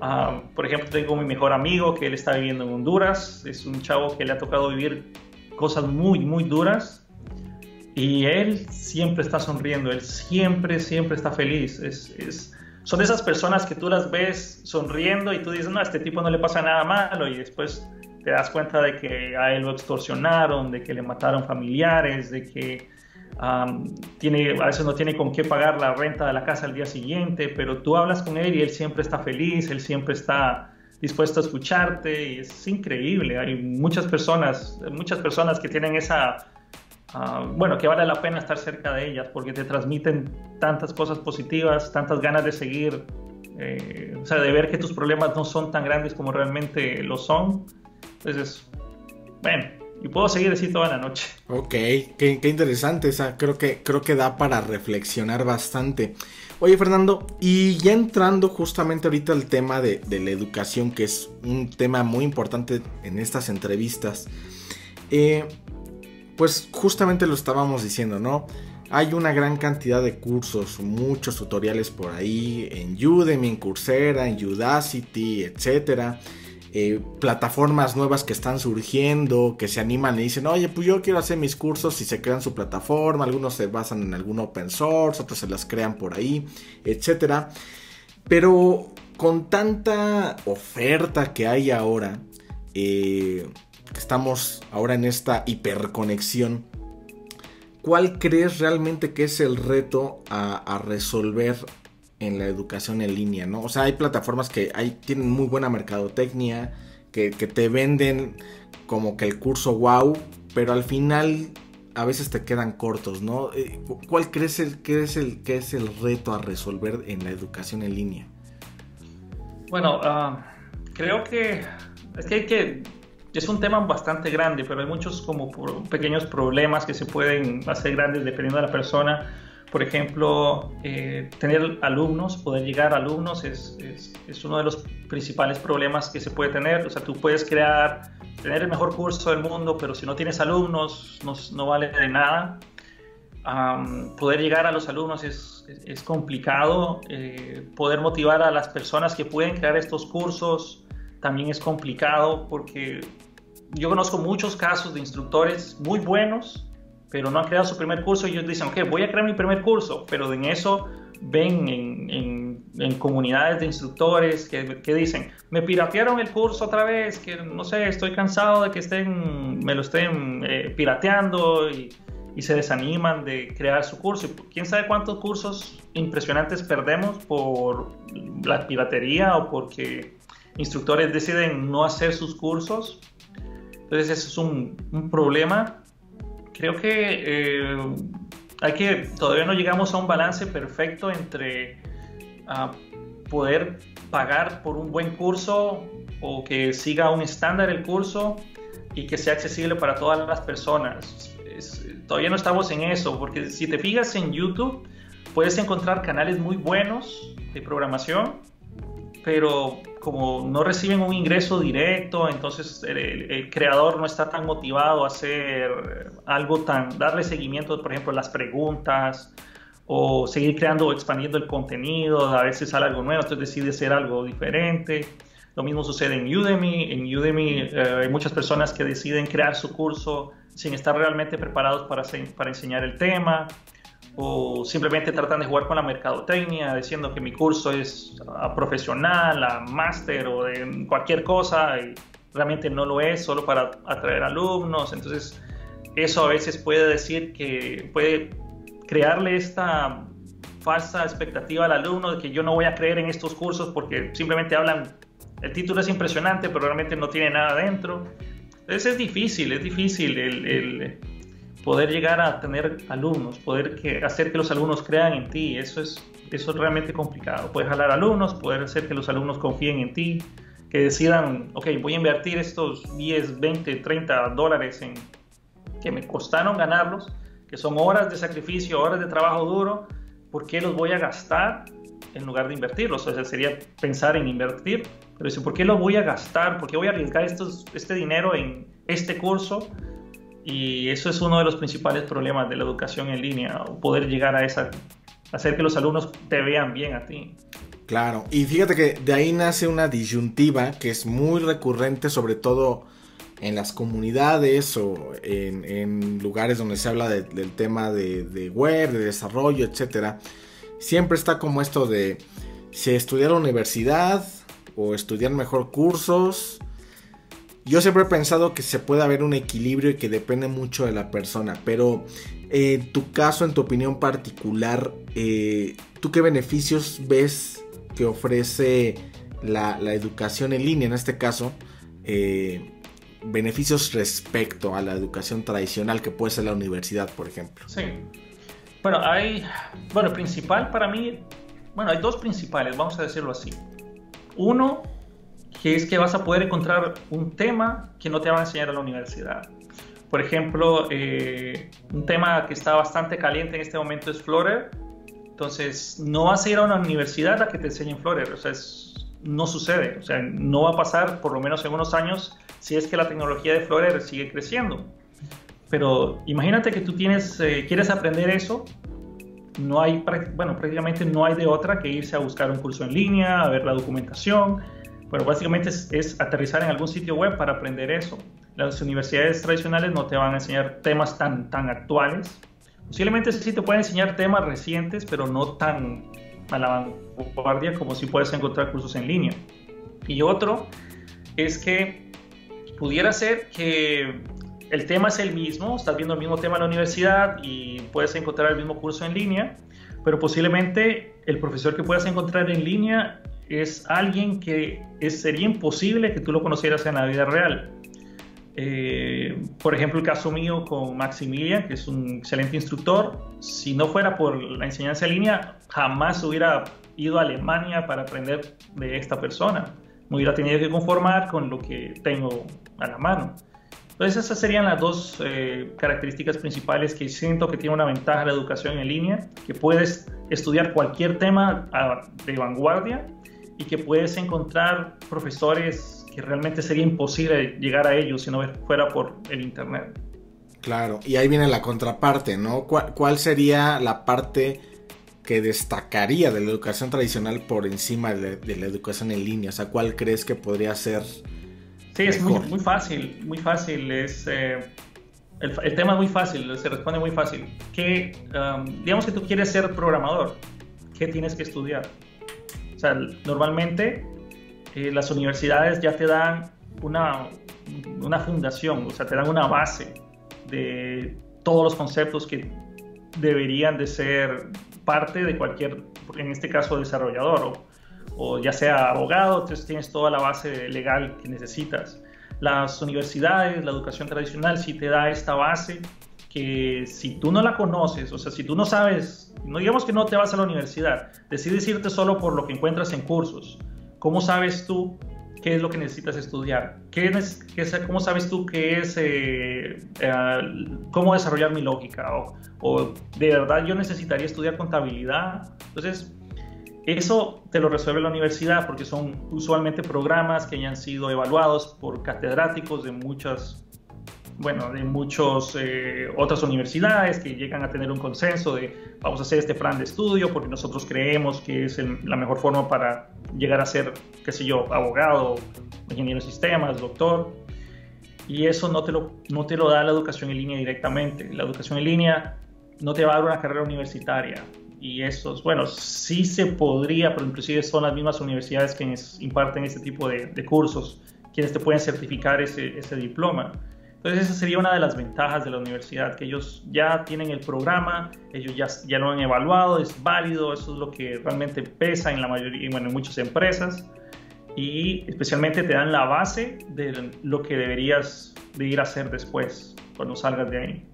Ah, por ejemplo, tengo mi mejor amigo que él está viviendo en Honduras. Es un chavo que le ha tocado vivir cosas muy, muy duras. Y él siempre está sonriendo, él siempre, siempre está feliz. Es, es, son esas personas que tú las ves sonriendo y tú dices, no, a este tipo no le pasa nada malo. Y después te das cuenta de que a él lo extorsionaron, de que le mataron familiares, de que tiene, a veces no tiene con qué pagar la renta de la casa al día siguiente, pero tú hablas con él y él siempre está feliz, él siempre está dispuesto a escucharte y es increíble. Hay muchas personas, muchas personas que tienen esa, bueno, que vale la pena estar cerca de ellas porque te transmiten tantas cosas positivas, tantas ganas de seguir eh, o sea, de ver que tus problemas no son tan grandes como realmente lo son. Entonces, bueno, y puedo seguir así toda la noche. Ok, qué, interesante, esa creo que, creo que da para reflexionar bastante. Oye Fernando, y ya entrando justamente ahorita al tema de, la educación, que es un tema muy importante en estas entrevistas, eh, pues justamente lo estábamos diciendo, ¿no? Hay una gran cantidad de cursos, muchos tutoriales por ahí en Udemy, en Coursera, en Udacity, etcétera. Eh, plataformas nuevas que están surgiendo, que se animan y dicen, oye, pues yo quiero hacer mis cursos y se crean su plataforma, algunos se basan en algún open source, otros se las crean por ahí, etcétera. Pero con tanta oferta que hay ahora, eh, estamos ahora en esta hiperconexión, ¿cuál crees realmente que es el reto a, resolver en la educación en línea? ¿no? O sea, hay plataformas que hay, tienen muy buena mercadotecnia, que, te venden como que el curso wow, pero al final a veces te quedan cortos, ¿no? Eh, ¿Cuál crees el, que es el, que es el reto a resolver en la educación en línea? Bueno, ah, creo que es que hay que es un tema bastante grande, pero hay muchos como pequeños problemas que se pueden hacer grandes dependiendo de la persona. Por ejemplo, eh, tener alumnos, poder llegar a alumnos es, es, uno de los principales problemas que se puede tener. O sea, tú puedes crear, tener el mejor curso del mundo, pero si no tienes alumnos, no, vale de nada. poder llegar a los alumnos es, es complicado. Eh, poder motivar a las personas que pueden crear estos cursos también es complicado porque yo conozco muchos casos de instructores muy buenos, pero no han creado su primer curso y ellos dicen, ok, voy a crear mi primer curso, pero en eso ven en, en, comunidades de instructores que, que, dicen, me piratearon el curso otra vez, que no sé, estoy cansado de que estén, me lo estén eh, pirateando y, y, se desaniman de crear su curso. Y quién sabe cuántos cursos impresionantes perdemos por la piratería o porque instructores deciden no hacer sus cursos. Entonces ese es un, un problema. Creo que eh, hay que, todavía no llegamos a un balance perfecto entre uh, poder pagar por un buen curso o que siga un estándar el curso y que sea accesible para todas las personas. todavía no estamos en eso, porque si te fijas en YouTube, puedes encontrar canales muy buenos de programación, pero como no reciben un ingreso directo, entonces el, creador no está tan motivado a hacer algo tan, darle seguimiento, por ejemplo, las preguntas o seguir creando o expandiendo el contenido, a veces sale algo nuevo, entonces decide hacer algo diferente. Lo mismo sucede en Udemy. En Udemy eh, hay muchas personas que deciden crear su curso sin estar realmente preparados para, para enseñar el tema o simplemente tratan de jugar con la mercadotecnia diciendo que mi curso es profesional, a máster o de cualquier cosa y realmente no lo es solo para atraer alumnos. Entonces eso a veces puede decir que puede crearle esta falsa expectativa al alumno de que yo no voy a creer en estos cursos porque simplemente hablan, el título es impresionante pero realmente no tiene nada dentro. Entonces es difícil, es difícil el, el poder llegar a tener alumnos, poder que, hacer que los alumnos crean en ti, eso es, eso es realmente complicado. Puedes jalar alumnos, poder hacer que los alumnos confíen en ti, que decidan, ok, voy a invertir estos 10, 20, 30 dólares en que me costaron ganarlos, que son horas de sacrificio, horas de trabajo duro, ¿por qué los voy a gastar en lugar de invertirlos? O sea, sería pensar en invertir, pero dice, ¿por qué los voy a gastar? ¿Por qué voy a arriesgar estos, este dinero en este curso? Y eso es uno de los principales problemas de la educación en línea, poder llegar a esa, hacer que los alumnos te vean bien a ti. Claro, y fíjate que de ahí nace una disyuntiva que es muy recurrente, sobre todo en las comunidades o en, lugares donde se habla del tema de, web, de desarrollo, etc. Siempre está como esto de si estudiar universidad o estudiar mejor cursos yo siempre he pensado que se puede haber un equilibrio y que depende mucho de la persona, pero eh, en tu caso, en tu opinión particular, eh, ¿tú qué beneficios ves que ofrece la, educación en línea, en este caso? Eh, beneficios respecto a la educación tradicional que puede ser la universidad, por ejemplo. Sí. Bueno, hay, bueno, principal para mí bueno, hay dos principales, vamos a decirlo así. Uno, que es que vas a poder encontrar un tema que no te van a enseñar a la universidad. Por ejemplo, eh, un tema que está bastante caliente en este momento es Flutter. Entonces, no vas a ir a una universidad a que te enseñen Flutter. O sea, no sucede. O sea, no va a pasar por lo menos en unos años si es que la tecnología de Flutter sigue creciendo. Pero imagínate que tú tienes, eh, quieres aprender eso. No hay, bueno, prácticamente no hay de otra que irse a buscar un curso en línea, a ver la documentación. Pero básicamente es, es aterrizar en algún sitio web para aprender eso las universidades tradicionales no te van a enseñar temas tan, tan actuales. Posiblemente sí te pueden enseñar temas recientes, pero no tan a la vanguardia como si puedes encontrar cursos en línea. Y otro es que pudiera ser que el tema es el mismo, estás viendo el mismo tema en la universidad y puedes encontrar el mismo curso en línea, pero posiblemente el profesor que puedas encontrar en línea es alguien que sería imposible que tú lo conocieras en la vida real. Eh, por ejemplo, el caso mío con Maximilian, que es un excelente instructor, si no fuera por la enseñanza en línea, jamás hubiera ido a Alemania para aprender de esta persona. Me hubiera tenido que conformar con lo que tengo a la mano. Entonces esas serían las dos eh, características principales que siento que tiene una ventaja la educación en línea, que puedes estudiar cualquier tema ah, de vanguardia y que puedes encontrar profesores realmente sería imposible llegar a ellos si no fuera por el Internet. Claro, y ahí viene la contraparte, ¿no? ¿Cuál, sería la parte que destacaría de la educación tradicional por encima de, la educación en línea? O sea, ¿cuál crees que podría ser? Sí, es muy, muy, fácil, muy fácil. Es, eh, el, tema es muy fácil, se responde muy fácil. Que, um, digamos que tú quieres ser programador, ¿qué tienes que estudiar? O sea, normalmente eh, las universidades ya te dan una, una fundación, o sea, te dan una base de todos los conceptos que deberían de ser parte de cualquier, en este caso, desarrollador o, o, ya sea abogado, entonces tienes toda la base legal que necesitas. Las universidades, la educación tradicional sí te da esta base si tú no la conoces, o sea, si tú no sabes, no digamos que no te vas a la universidad, decides irte solo por lo que encuentras en cursos, ¿Cómo sabes tú qué es lo que necesitas estudiar? ¿Qué es, ¿Cómo sabes tú qué es, eh, eh, cómo desarrollar mi lógica? O, de verdad yo necesitaría estudiar contabilidad. Entonces, eso te lo resuelve la universidad porque son usualmente programas que ya han sido evaluados por catedráticos de muchas bueno, de muchas eh, otras universidades que llegan a tener un consenso de vamos a hacer este plan de estudio porque nosotros creemos que es la mejor forma para llegar a ser, qué sé yo, abogado, ingeniero de sistemas, doctor. Y eso no te, lo, no te lo da la educación en línea directamente. La educación en línea no te va a dar una carrera universitaria. Y estos, bueno, sí se podría, pero inclusive son las mismas universidades que imparten este tipo de, de cursos quienes te pueden certificar ese, ese diploma entonces esa sería una de las ventajas de la universidad, que ellos ya tienen el programa, ellos ya, ya lo han evaluado, es válido, eso es lo que realmente pesa en la mayoría, bueno, en muchas empresas y especialmente te dan la base de lo que deberías de ir a hacer después cuando salgas de ahí.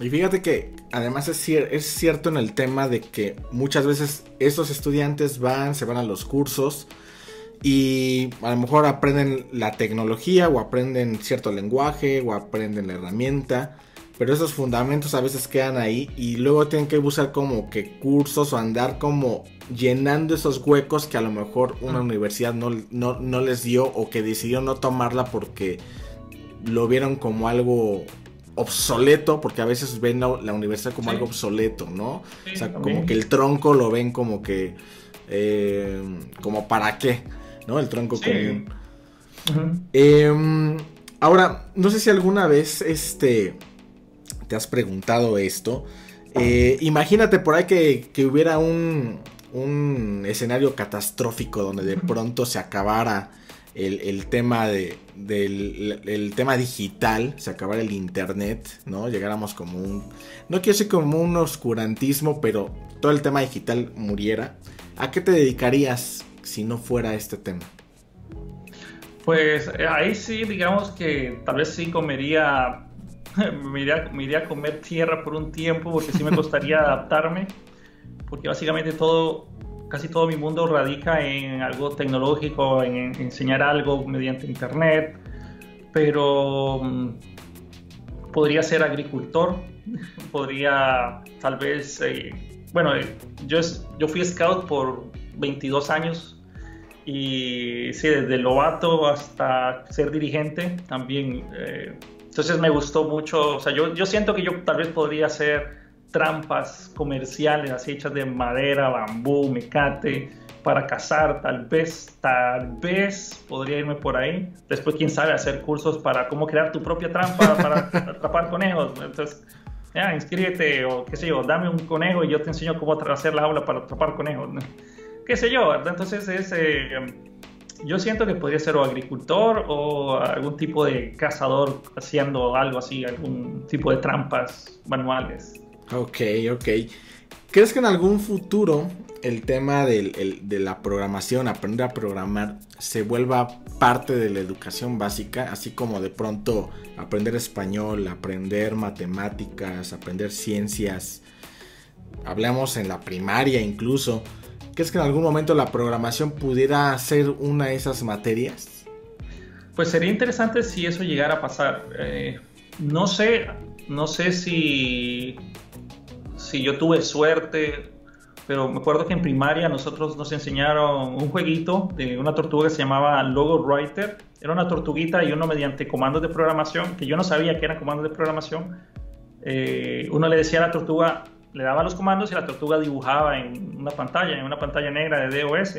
Y fíjate que además es, es cierto en el tema de que muchas veces estos estudiantes van, se van a los cursos, y a lo mejor aprenden la tecnología o aprenden cierto lenguaje o aprenden la herramienta. Pero esos fundamentos a veces quedan ahí y luego tienen que buscar como que cursos o andar como llenando esos huecos que a lo mejor una universidad no, no, les dio o que decidió no tomarla porque lo vieron como algo obsoleto, porque a veces ven la, universidad como algo obsoleto, ¿no? o sea, como que el tronco lo ven como que, eh, como para qué. ¿No? El tronco común. Em, ahora, no sé si alguna vez este, te has preguntado esto. Eh, imagínate por ahí que, hubiera un, un, escenario catastrófico donde de pronto se acabara el, tema de, del el tema digital, se acabara el internet, ¿no? Llegáramos como un, no quiero decir como un oscurantismo, pero todo el tema digital muriera. ¿A qué te dedicarías si no fuera este tema? Pues eh, ahí sí, digamos que tal vez sí comería, me iría, a comer tierra por un tiempo porque sí me costaría adaptarme, porque básicamente todo, casi todo mi mundo radica en algo tecnológico, en, enseñar algo mediante internet, pero mm, podría ser agricultor, podría tal vez, eh, bueno, yo, yo fui scout por 22 años y sí, desde novato hasta ser dirigente también. Eh, entonces me gustó mucho, o sea, yo, yo siento que yo tal vez podría hacer trampas comerciales así hechas de madera, bambú, mecate, para cazar, tal vez, tal vez podría irme por ahí. Después, quién sabe, hacer cursos para cómo crear tu propia trampa para atrapar conejos. Entonces, ya, inscríbete o qué sé yo, dame un conejo y yo te enseño cómo hacer la aula para atrapar conejos. Qué sé yo, ¿verdad? Entonces, es, eh, yo siento que podría ser o agricultor o algún tipo de cazador haciendo algo así, algún tipo de trampas manuales. Ok, ok. ¿Crees que en algún futuro el tema de la programación, aprender a programar, se vuelva parte de la educación básica? Así como de pronto aprender español, aprender matemáticas, aprender ciencias. Hablamos en la primaria incluso. ¿Crees que en algún momento la programación pudiera ser una de esas materias? Pues sería interesante si eso llegara a pasar. Eh, no sé, no sé si si yo tuve suerte, pero me acuerdo que en primaria nosotros nos enseñaron un jueguito de una tortuga que se llamaba Logo Writer. Era una tortuguita y uno mediante comandos de programación, que yo no sabía que eran comandos de programación, eh, uno le decía a la tortuga, le daba los comandos y la tortuga dibujaba en una pantalla, en una pantalla negra de DOS.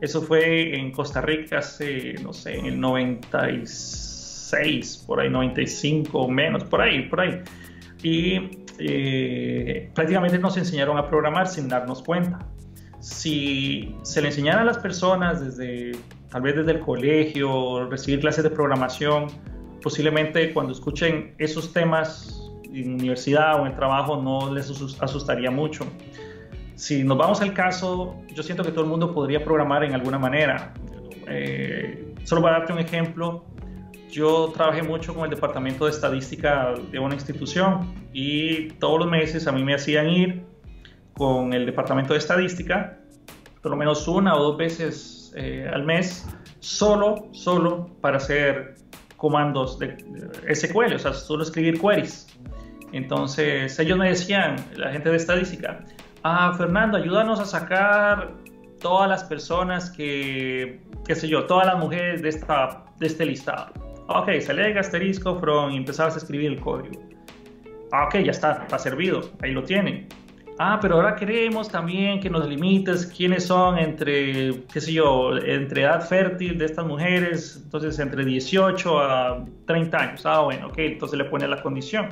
Eso fue en Costa Rica hace, no sé, en el 96, por ahí, 95 menos, por ahí, por ahí. Y eh, prácticamente nos enseñaron a programar sin darnos cuenta. Si se le enseñara a las personas desde, tal vez desde el colegio, recibir clases de programación, posiblemente cuando escuchen esos temas en universidad o en trabajo no les asustaría mucho. Si nos vamos al caso, yo siento que todo el mundo podría programar en alguna manera. Eh, solo para darte un ejemplo, yo trabajé mucho con el departamento de estadística de una institución y todos los meses a mí me hacían ir con el departamento de estadística, por lo menos una o dos veces eh, al mes, solo, solo para hacer comandos de, SQL, o sea, solo escribir queries. Entonces ellos me decían, la gente de estadística, ah, Fernando, ayúdanos a sacar todas las personas que, qué sé yo, todas las mujeres de, esta, de este listado Ok, salía de asterisco from y empezabas a escribir el código. Ah, ok, ya está, está servido, ahí lo tienen. Ah, pero ahora queremos también que nos limites quiénes son entre, qué sé yo, entre edad fértil de estas mujeres, entonces entre 18 a 30 años. Ah, bueno, ok, entonces le pone la condición.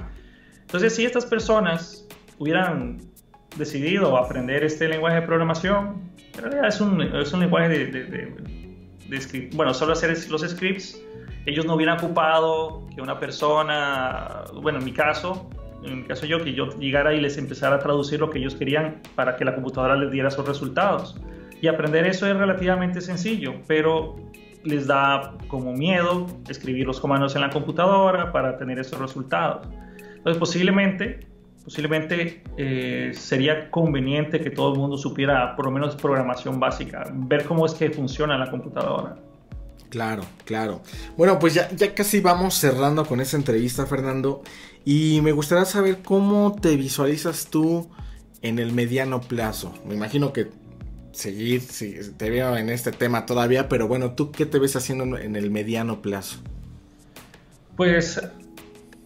Entonces, si estas personas hubieran decidido aprender este lenguaje de programación, en realidad es un, lenguaje de. Bueno, solo hacer los scripts ellos no hubieran ocupado que una persona, bueno, en mi caso, en mi caso yo, que yo llegara y les empezara a traducir lo que ellos querían para que la computadora les diera esos resultados. Y aprender eso es relativamente sencillo, pero les da como miedo escribir los comandos en la computadora para tener esos resultados. Entonces posiblemente, posiblemente eh, sería conveniente que todo el mundo supiera por lo menos programación básica, ver cómo es que funciona la computadora. Claro, claro. Bueno, pues ya, ya casi vamos cerrando con esta entrevista, Fernando. Y me gustaría saber cómo te visualizas tú en el mediano plazo. Me imagino que seguir, te veo en este tema todavía, pero bueno, ¿tú qué te ves haciendo en el mediano plazo? Pues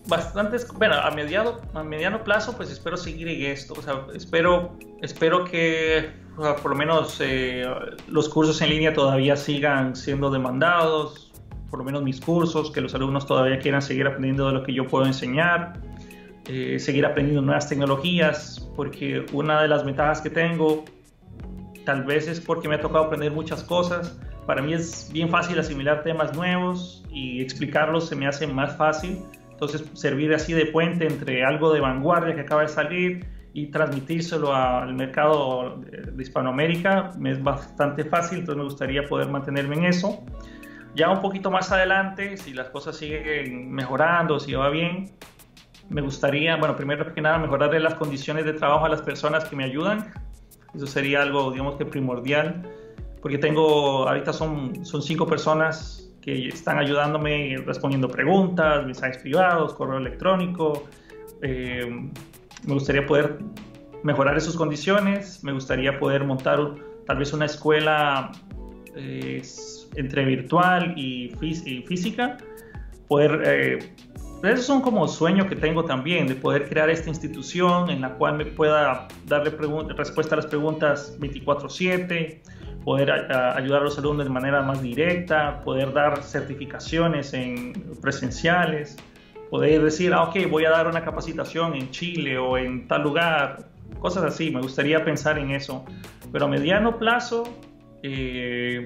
bastantes, bueno, a, mediado, a mediano plazo, pues espero seguir en esto, o sea, espero, espero que por lo menos eh, los cursos en línea todavía sigan siendo demandados, por lo menos mis cursos, que los alumnos todavía quieran seguir aprendiendo de lo que yo puedo enseñar, eh, seguir aprendiendo nuevas tecnologías, porque una de las ventajas que tengo, tal vez es porque me ha tocado aprender muchas cosas, para mí es bien fácil asimilar temas nuevos y explicarlos se me hace más fácil entonces, servir así de puente entre algo de vanguardia que acaba de salir y transmitírselo al mercado de Hispanoamérica me es bastante fácil, entonces me gustaría poder mantenerme en eso. Ya un poquito más adelante, si las cosas siguen mejorando, si va bien, me gustaría, bueno, primero que nada, mejorarle las condiciones de trabajo a las personas que me ayudan, Eso sería algo, digamos que primordial, porque tengo, ahorita son, son cinco personas que están ayudándome respondiendo preguntas, mensajes privados, correo electrónico. Eh, me gustaría poder mejorar esas condiciones, me gustaría poder montar tal vez una escuela eh, entre virtual y, física, poder... Eh, esos son como sueños que tengo también, de poder crear esta institución en la cual me pueda darle respuesta a las preguntas 24/7, poder ayudar a los alumnos de manera más directa, poder dar certificaciones en presenciales, poder decir, ah, ok, voy a dar una capacitación en Chile o en tal lugar, cosas así, me gustaría pensar en eso. Pero a mediano plazo, eh,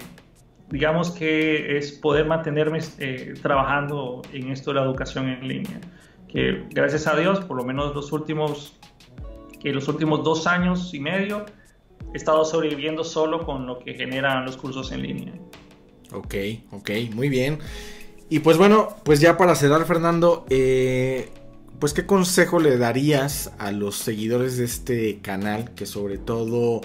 digamos que es poder mantenerme eh, trabajando en esto de la educación en línea. Que gracias a Dios, por lo menos los últimos, que los últimos dos años y medio, he estado sobreviviendo solo con lo que generan los cursos en línea. Ok, ok, muy bien. Y pues bueno, pues ya para cerrar, Fernando, eh, pues qué consejo le darías a los seguidores de este canal que sobre todo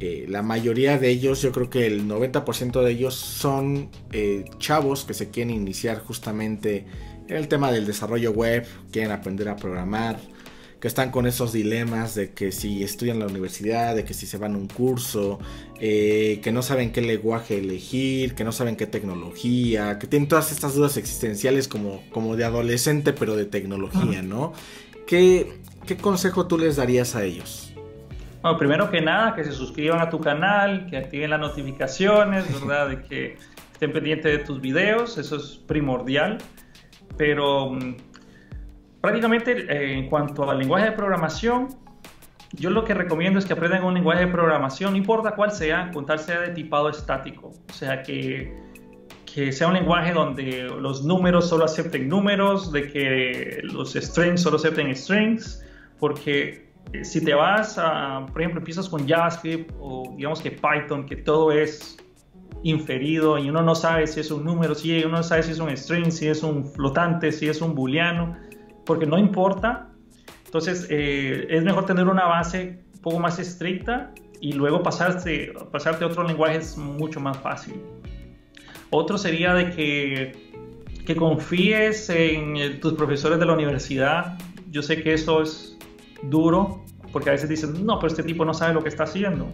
eh, la mayoría de ellos, yo creo que el 90% de ellos son eh, chavos que se quieren iniciar justamente en el tema del desarrollo web, quieren aprender a programar, que están con esos dilemas de que si estudian en la universidad, de que si se van a un curso, eh, que no saben qué lenguaje elegir, que no saben qué tecnología, que tienen todas estas dudas existenciales como, como de adolescente, pero de tecnología, ¿no? ¿Qué, ¿Qué consejo tú les darías a ellos? Bueno, primero que nada, que se suscriban a tu canal, que activen las notificaciones, ¿verdad? De que estén pendientes de tus videos, eso es primordial. Pero mm, prácticamente eh, en cuanto al lenguaje de programación, yo lo que recomiendo es que aprendan un lenguaje de programación, no importa cuál sea, con tal sea de tipado estático. O sea, que, que sea un lenguaje donde los números solo acepten números, de que los strings solo acepten strings, porque si te vas a, por ejemplo, empiezas con JavaScript o digamos que Python, que todo es inferido y uno no sabe si es un número, si uno no sabe si es un string, si es un flotante, si es un booleano, porque no importa. Entonces eh, es mejor tener una base un poco más estricta y luego pasarte, pasarte a otro lenguaje es mucho más fácil. Otro sería de que, que confíes en tus profesores de la universidad. Yo sé que eso es duro, porque a veces dicen, no, pero este tipo no sabe lo que está haciendo.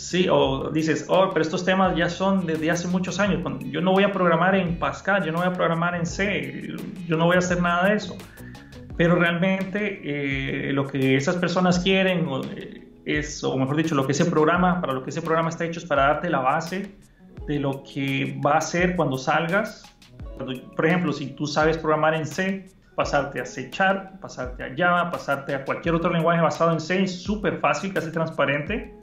Sí, o dices, oh, pero estos temas ya son desde hace muchos años. Yo no voy a programar en Pascal, yo no voy a programar en C, yo no voy a hacer nada de eso. Pero realmente eh, lo que esas personas quieren eh, es, o mejor dicho, lo que ese programa, para lo que ese programa está hecho es para darte la base de lo que va a ser cuando salgas. por ejemplo, si tú sabes programar en C, pasarte a C pasarte a Java, pasarte a cualquier otro lenguaje basado en C, es súper fácil, casi transparente.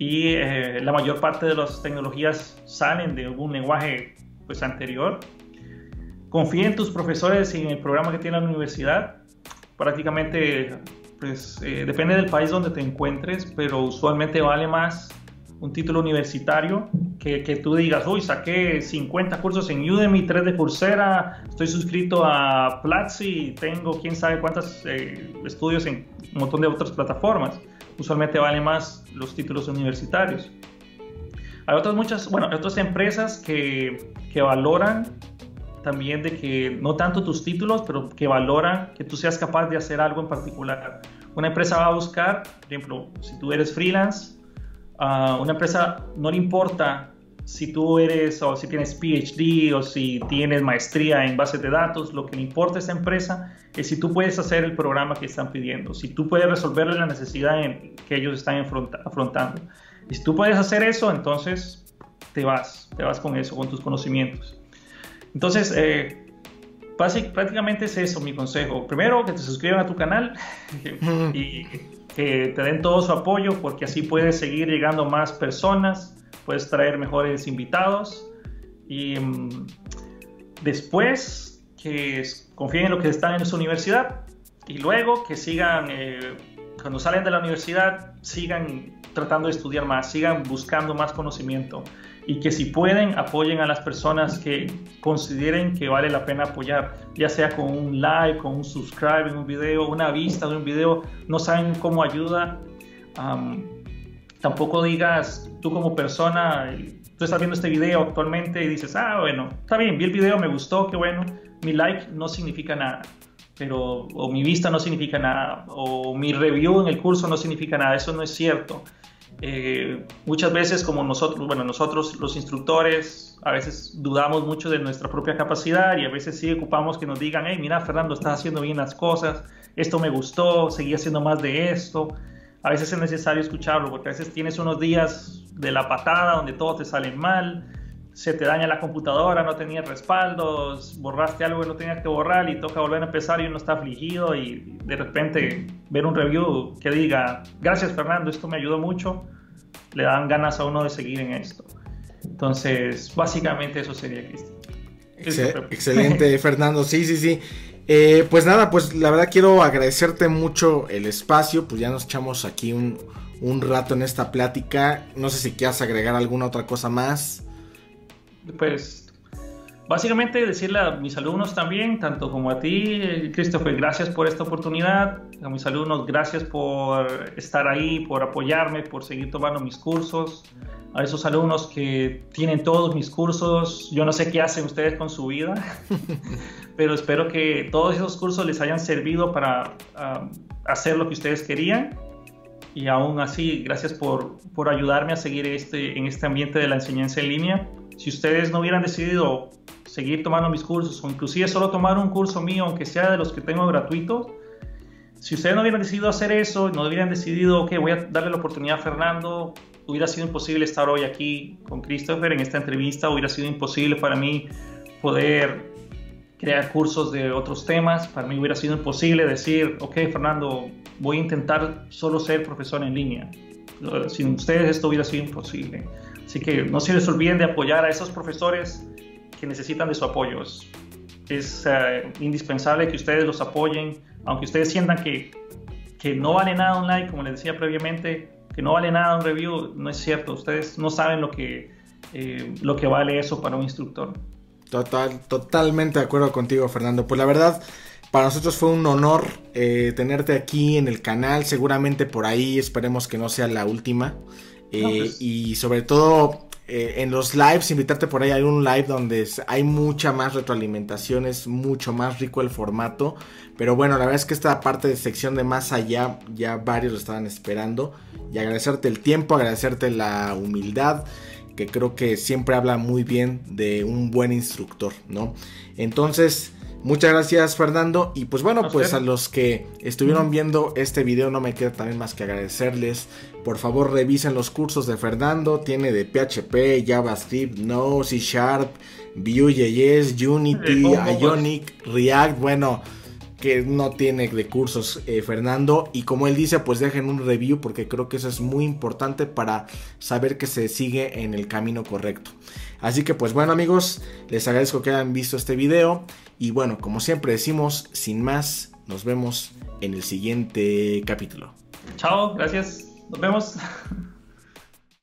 Y eh, la mayor parte de las tecnologías salen de algún lenguaje pues, anterior. Confía en tus profesores y en el programa que tiene la universidad. Prácticamente, pues eh, depende del país donde te encuentres, pero usualmente vale más un título universitario que, que, tú digas, uy, saqué 50 cursos en Udemy, 3 de Coursera, estoy suscrito a Platzi, tengo quién sabe cuántos eh, estudios en un montón de otras plataformas. Usualmente vale más los títulos universitarios. Hay otras muchas, bueno, otras empresas que, que valoran también de que no tanto tus títulos, pero que valoran que tú seas capaz de hacer algo en particular. Una empresa va a buscar, por ejemplo, si tú eres freelance, a una empresa no le importa si tú eres o si tienes PhD o si tienes maestría en bases de datos, lo que le importa a esa empresa es si tú puedes hacer el programa que están pidiendo, si tú puedes resolverle la necesidad que ellos están afrontando. Y si tú puedes hacer eso, entonces te vas, te vas con eso, con tus conocimientos. Entonces, eh, prácticamente es eso mi consejo. Primero, que te suscriban a tu canal y que te den todo su apoyo porque así puedes seguir llegando más personas, puedes traer mejores invitados. Y mm, después que confíen en lo que están en su universidad y luego que sigan, eh, cuando salen de la universidad, sigan tratando de estudiar más, sigan buscando más conocimiento y que si pueden apoyen a las personas que consideren que vale la pena apoyar, ya sea con un like, con un subscribe en un video, una vista de un video, no saben cómo ayuda. tampoco digas tú como persona, tú estás viendo este video actualmente y dices, ah, bueno, está bien, vi el video, me gustó, qué bueno, mi like no significa nada, pero, o mi vista no significa nada, o mi review en el curso no significa nada, eso no es cierto. Eh, muchas veces como nosotros, bueno, nosotros los instructores a veces dudamos mucho de nuestra propia capacidad y a veces sí ocupamos que nos digan, hey, mira Fernando, estás haciendo bien las cosas, esto me gustó, seguí haciendo más de esto. A veces es necesario escucharlo porque a veces tienes unos días de la patada donde todo te sale mal, se te daña la computadora, no tenías respaldos, borraste algo que no tenías que borrar y toca volver a empezar y uno está afligido y de repente ver un review que diga, gracias Fernando, esto me ayudó mucho, le dan ganas a uno de seguir en esto. Entonces, básicamente eso sería, Cristian. excelente, Fernando. Sí, sí, sí. Eh, pues nada, pues la verdad quiero agradecerte mucho el espacio. Pues ya nos echamos aquí un, un rato en esta plática. No sé si quieras agregar alguna otra cosa más pues básicamente decirle a mis alumnos también, tanto como a ti, Christopher, gracias por esta oportunidad, a mis alumnos, gracias por estar ahí, por apoyarme, por seguir tomando mis cursos, a esos alumnos que tienen todos mis cursos, yo no sé qué hacen ustedes con su vida, pero espero que todos esos cursos les hayan servido para ah, hacer lo que ustedes querían. Y aún así, gracias por, por ayudarme a seguir este, en este ambiente de la enseñanza en línea si ustedes no hubieran decidido seguir tomando mis cursos o inclusive solo tomar un curso mío, aunque sea de los que tengo gratuitos, si ustedes no hubieran decidido hacer eso, no hubieran decidido, ok, voy a darle la oportunidad a Fernando, hubiera sido imposible estar hoy aquí con Christopher en esta entrevista, hubiera sido imposible para mí poder crear cursos de otros temas, para mí hubiera sido imposible decir, ok, Fernando, voy a intentar solo ser profesor en línea. Sin ustedes esto hubiera sido imposible. Así que no se les olviden de apoyar a esos profesores que necesitan de su apoyo. Es, eh, indispensable que ustedes los apoyen, aunque ustedes sientan que, que no vale nada un like, como les decía previamente, que no vale nada un review, no es cierto. Ustedes no saben lo que, eh, lo que vale eso para un instructor. Total, totalmente de acuerdo contigo, Fernando. Pues la verdad, para nosotros fue un honor eh, tenerte aquí en el canal. Seguramente por ahí esperemos que no sea la última. Eh, pues. Y sobre todo eh, en los lives, invitarte por ahí, hay un live donde hay mucha más retroalimentación, es mucho más rico el formato. Pero bueno, la verdad es que esta parte de sección de más allá, ya varios lo estaban esperando. Y agradecerte el tiempo, agradecerte la humildad, que creo que siempre habla muy bien de un buen instructor, ¿no? Entonces... Muchas gracias Fernando. Y pues bueno, pues a los que estuvieron viendo este video no me queda también más que agradecerles. Por favor revisen los cursos de Fernando, tiene de PHP, JavaScript, Node, C Sharp, Vue.js, Unity, Ionic, React, bueno, que no tiene de cursos eh, Fernando. Y como él dice pues dejen un review porque creo que eso es muy importante para saber que se sigue en el camino correcto. Así que pues bueno amigos, les agradezco que hayan visto este video y bueno, como siempre decimos, sin más, nos vemos en el siguiente capítulo. Chao, gracias, nos vemos.